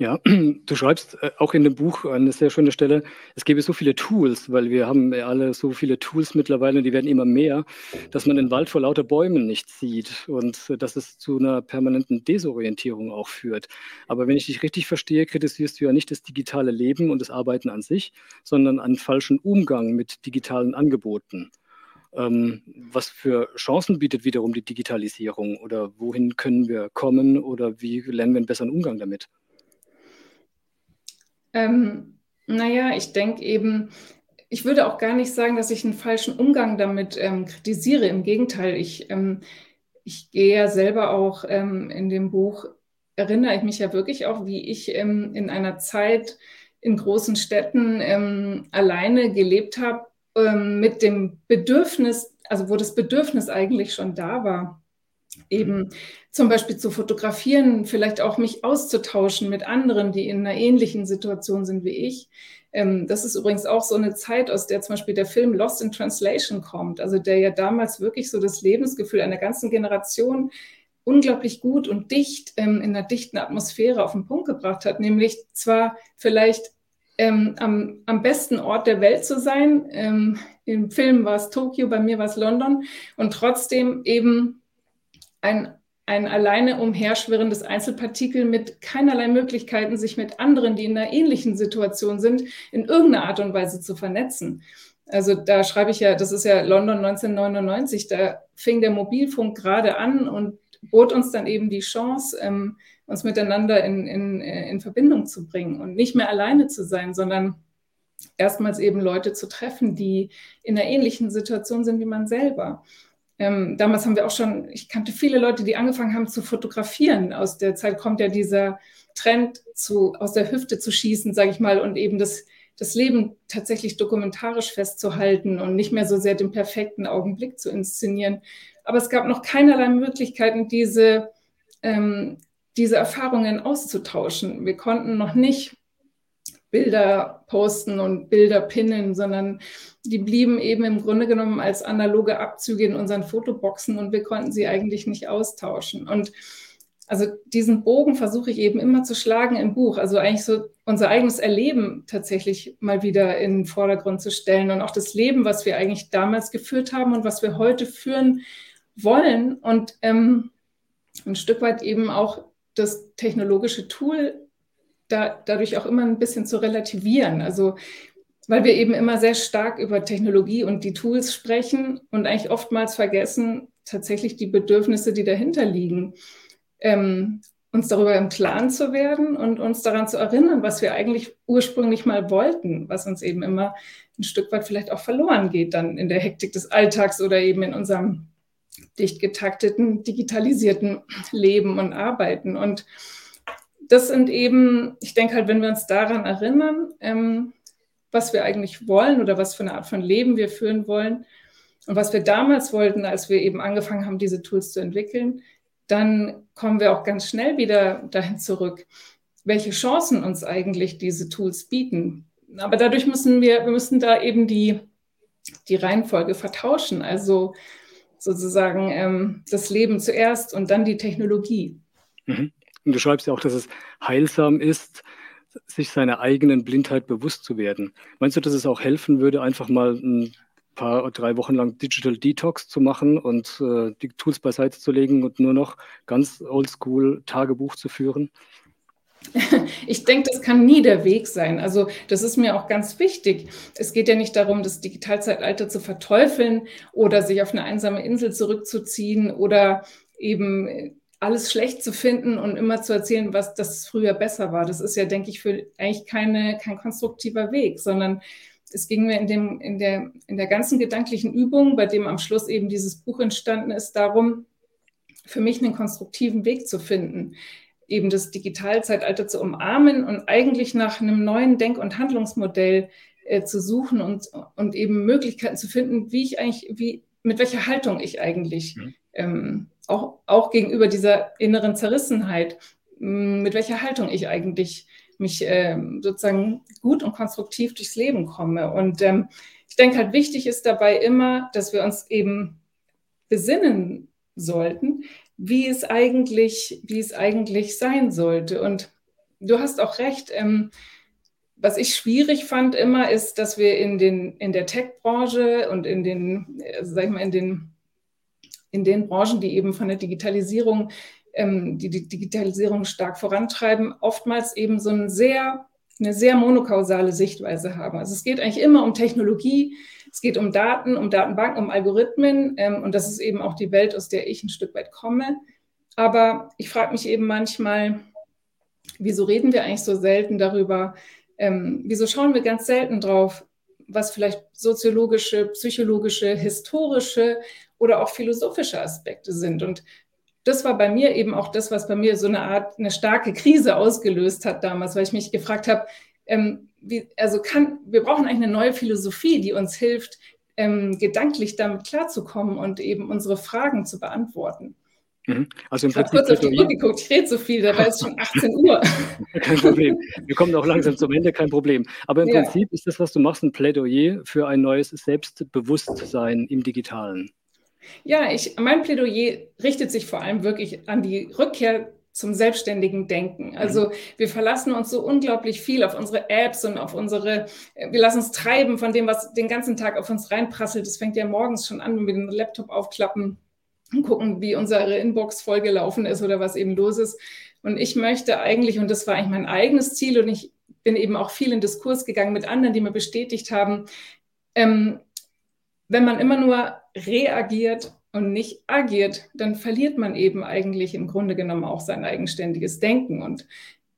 Ja, du schreibst äh, auch in dem Buch eine sehr schöne Stelle, es gäbe so viele Tools, weil wir haben ja alle so viele Tools mittlerweile und die werden immer mehr, dass man den Wald vor lauter Bäumen nicht sieht und äh, dass es zu einer permanenten Desorientierung auch führt. Aber wenn ich dich richtig verstehe, kritisierst du ja nicht das digitale Leben und das Arbeiten an sich, sondern einen falschen Umgang mit digitalen Angeboten. Ähm, was für Chancen bietet wiederum die Digitalisierung oder wohin können wir kommen oder wie lernen wir einen besseren Umgang damit? Ähm, naja, ich denke eben, ich würde auch gar nicht sagen, dass ich einen falschen Umgang damit ähm, kritisiere. Im Gegenteil, ich, ähm, ich gehe ja selber auch ähm, in dem Buch, erinnere ich mich ja wirklich auch, wie ich ähm, in einer Zeit in großen Städten ähm, alleine gelebt habe, mit dem Bedürfnis, also wo das Bedürfnis eigentlich schon da war eben zum Beispiel zu fotografieren, vielleicht auch mich auszutauschen mit anderen, die in einer ähnlichen Situation sind wie ich. Ähm, das ist übrigens auch so eine Zeit, aus der zum Beispiel der Film Lost in Translation kommt, also der ja damals wirklich so das Lebensgefühl einer ganzen Generation unglaublich gut und dicht ähm, in einer dichten Atmosphäre auf den Punkt gebracht hat, nämlich zwar vielleicht ähm, am, am, besten Ort der Welt zu sein. Ähm, Im Film war es Tokio, bei mir war es London und trotzdem eben ein, ein alleine umherschwirrendes Einzelpartikel mit keinerlei Möglichkeiten, sich mit anderen, die in einer ähnlichen Situation sind, in irgendeiner Art und Weise zu vernetzen. Also da schreibe ich ja, das ist ja London 1999, da fing der Mobilfunk gerade an und bot uns dann eben die Chance, ähm, uns miteinander in, in, in Verbindung zu bringen und nicht mehr alleine zu sein, sondern erstmals eben Leute zu treffen, die in einer ähnlichen Situation sind wie man selber. Ähm, damals haben wir auch schon, ich kannte viele Leute, die angefangen haben zu fotografieren. Aus der Zeit kommt ja dieser Trend, zu, aus der Hüfte zu schießen, sage ich mal, und eben das, das Leben tatsächlich dokumentarisch festzuhalten und nicht mehr so sehr den perfekten Augenblick zu inszenieren. Aber es gab noch keinerlei Möglichkeiten, diese, ähm, diese Erfahrungen auszutauschen. Wir konnten noch nicht Bilder posten und Bilder pinnen, sondern die blieben eben im Grunde genommen als analoge Abzüge in unseren Fotoboxen und wir konnten sie eigentlich nicht austauschen. Und also diesen Bogen versuche ich eben immer zu schlagen im Buch, also eigentlich so unser eigenes Erleben tatsächlich mal wieder in den Vordergrund zu stellen und auch das Leben, was wir eigentlich damals geführt haben und was wir heute führen wollen und ähm, ein Stück weit eben auch das technologische Tool da, dadurch auch immer ein bisschen zu relativieren. Also weil wir eben immer sehr stark über Technologie und die Tools sprechen und eigentlich oftmals vergessen, tatsächlich die Bedürfnisse, die dahinter liegen, ähm, uns darüber im Klaren zu werden und uns daran zu erinnern, was wir eigentlich ursprünglich mal wollten, was uns eben immer ein Stück weit vielleicht auch verloren geht dann in der Hektik des Alltags oder eben in unserem dicht getakteten, digitalisierten Leben und Arbeiten. Und das sind eben, ich denke halt, wenn wir uns daran erinnern, ähm, was wir eigentlich wollen oder was für eine Art von Leben wir führen wollen und was wir damals wollten, als wir eben angefangen haben, diese Tools zu entwickeln, dann kommen wir auch ganz schnell wieder dahin zurück, welche Chancen uns eigentlich diese Tools bieten. Aber dadurch müssen wir, wir müssen da eben die, die Reihenfolge vertauschen. Also sozusagen ähm, das Leben zuerst und dann die Technologie. Mhm. Und du schreibst ja auch, dass es heilsam ist, sich seiner eigenen Blindheit bewusst zu werden. Meinst du, dass es auch helfen würde, einfach mal ein paar, drei Wochen lang Digital Detox zu machen und äh, die Tools beiseite zu legen und nur noch ganz oldschool Tagebuch zu führen? Ich denke, das kann nie der Weg sein. Also das ist mir auch ganz wichtig. Es geht ja nicht darum, das Digitalzeitalter zu verteufeln oder sich auf eine einsame Insel zurückzuziehen oder eben alles schlecht zu finden und immer zu erzählen, was das früher besser war. Das ist ja, denke ich, für eigentlich keine, kein konstruktiver Weg, sondern es ging mir in, dem, in, der, in der ganzen gedanklichen Übung, bei dem am Schluss eben dieses Buch entstanden ist, darum, für mich einen konstruktiven Weg zu finden, eben das Digitalzeitalter zu umarmen und eigentlich nach einem neuen Denk- und Handlungsmodell äh, zu suchen und, und eben Möglichkeiten zu finden, wie ich eigentlich, wie, mit welcher Haltung ich eigentlich mhm. ähm, auch, auch gegenüber dieser inneren Zerrissenheit, mit welcher Haltung ich eigentlich mich äh, sozusagen gut und konstruktiv durchs Leben komme. Und ähm, ich denke halt, wichtig ist dabei immer, dass wir uns eben besinnen sollten, wie es eigentlich, wie es eigentlich sein sollte. Und du hast auch recht. Ähm, was ich schwierig fand immer ist, dass wir in, den, in der Tech-Branche und in den, äh, sag ich mal, in den, in den Branchen, die eben von der Digitalisierung ähm, die die Digitalisierung stark vorantreiben, oftmals eben so ein sehr, eine sehr monokausale Sichtweise haben. Also es geht eigentlich immer um Technologie, es geht um Daten, um Datenbanken, um Algorithmen ähm, und das ist eben auch die Welt, aus der ich ein Stück weit komme. Aber ich frage mich eben manchmal, wieso reden wir eigentlich so selten darüber? Ähm, wieso schauen wir ganz selten drauf, was vielleicht soziologische, psychologische, historische oder auch philosophische Aspekte sind? Und das war bei mir eben auch das, was bei mir so eine Art, eine starke Krise ausgelöst hat damals, weil ich mich gefragt habe, ähm, wie, also kann, wir brauchen eigentlich eine neue Philosophie, die uns hilft, ähm, gedanklich damit klarzukommen und eben unsere Fragen zu beantworten. Mhm. Also im ich habe kurz auf die Uhr geguckt, ich rede so viel, dabei ist schon 18 Uhr. kein Problem. Wir kommen auch langsam zum Ende, kein Problem. Aber im ja. Prinzip ist das, was du machst, ein Plädoyer für ein neues Selbstbewusstsein im Digitalen. Ja, ich, mein Plädoyer richtet sich vor allem wirklich an die Rückkehr zum selbstständigen Denken. Mhm. Also wir verlassen uns so unglaublich viel auf unsere Apps und auf unsere, wir lassen uns treiben von dem, was den ganzen Tag auf uns reinprasselt. Das fängt ja morgens schon an, wenn wir den Laptop aufklappen und gucken, wie unsere Inbox vollgelaufen ist oder was eben los ist. Und ich möchte eigentlich, und das war eigentlich mein eigenes Ziel, und ich bin eben auch viel in Diskurs gegangen mit anderen, die mir bestätigt haben, ähm, wenn man immer nur reagiert und nicht agiert, dann verliert man eben eigentlich im Grunde genommen auch sein eigenständiges Denken. Und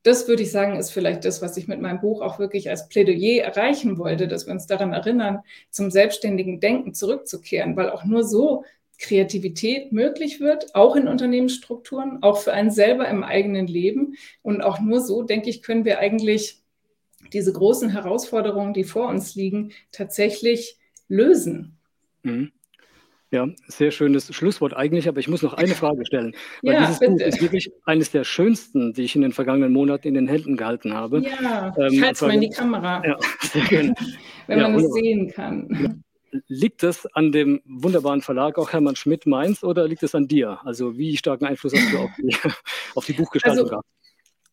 das würde ich sagen, ist vielleicht das, was ich mit meinem Buch auch wirklich als Plädoyer erreichen wollte, dass wir uns daran erinnern, zum selbstständigen Denken zurückzukehren, weil auch nur so Kreativität möglich wird, auch in Unternehmensstrukturen, auch für einen selber im eigenen Leben. Und auch nur so, denke ich, können wir eigentlich diese großen Herausforderungen, die vor uns liegen, tatsächlich lösen. Mhm. Ja, sehr schönes Schlusswort eigentlich, aber ich muss noch eine Frage stellen. Weil ja, dieses bitte. Buch ist wirklich eines der schönsten, die ich in den vergangenen Monaten in den Händen gehalten habe. Ja, ähm, halte es mal in die Kamera, ja, sehr gerne. wenn ja, man es sehen kann. Liegt das an dem wunderbaren Verlag, auch Hermann Schmidt Mainz, oder liegt es an dir? Also wie starken Einfluss hast du auf die, auf die Buchgestaltung also, gehabt?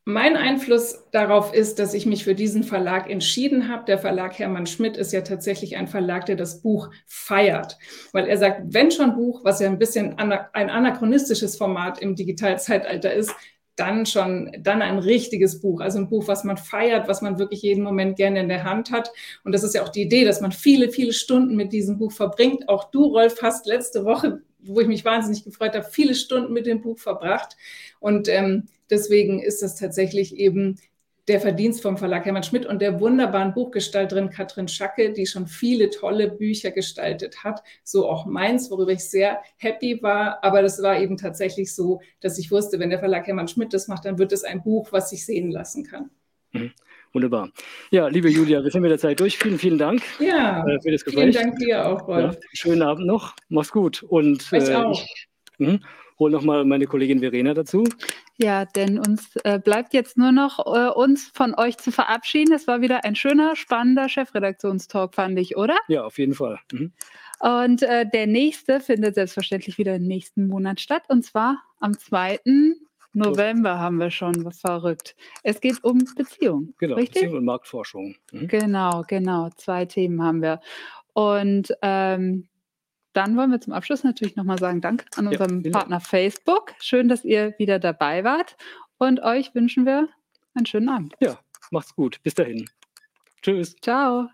Mein Einfluss darauf ist, dass ich mich für diesen Verlag entschieden habe. Der Verlag Hermann Schmidt ist ja tatsächlich ein Verlag, der das Buch feiert, weil er sagt, wenn schon Buch, was ja ein bisschen ein anachronistisches Format im Digitalzeitalter ist, dann schon, dann ein richtiges Buch, also ein Buch, was man feiert, was man wirklich jeden Moment gerne in der Hand hat. Und das ist ja auch die Idee, dass man viele, viele Stunden mit diesem Buch verbringt. Auch du, Rolf, hast letzte Woche, wo ich mich wahnsinnig gefreut habe, viele Stunden mit dem Buch verbracht. Und ähm, Deswegen ist das tatsächlich eben der Verdienst vom Verlag Hermann Schmidt und der wunderbaren Buchgestalterin Katrin Schacke, die schon viele tolle Bücher gestaltet hat. So auch meins, worüber ich sehr happy war. Aber das war eben tatsächlich so, dass ich wusste, wenn der Verlag Hermann Schmidt das macht, dann wird es ein Buch, was sich sehen lassen kann. Mhm. Wunderbar. Ja, liebe Julia, wir sind mit der Zeit durch. Vielen, vielen Dank ja, äh, für das Gespräch. Vielen Dank dir auch, Rolf. Ja, schönen Abend noch. Mach's gut. Und, ich äh, auch. Ich, mh, hole nochmal meine Kollegin Verena dazu. Ja, denn uns äh, bleibt jetzt nur noch, äh, uns von euch zu verabschieden. Es war wieder ein schöner, spannender Chefredaktionstalk, fand ich, oder? Ja, auf jeden Fall. Mhm. Und äh, der nächste findet selbstverständlich wieder im nächsten Monat statt. Und zwar am 2. November haben wir schon, was verrückt. Es geht um Beziehung. Genau, richtig? Beziehung und Marktforschung. Mhm. Genau, genau. Zwei Themen haben wir. Und ähm, dann wollen wir zum Abschluss natürlich nochmal sagen, Dank an unserem ja, Partner Facebook. Schön, dass ihr wieder dabei wart. Und euch wünschen wir einen schönen Abend. Ja, macht's gut. Bis dahin. Tschüss. Ciao.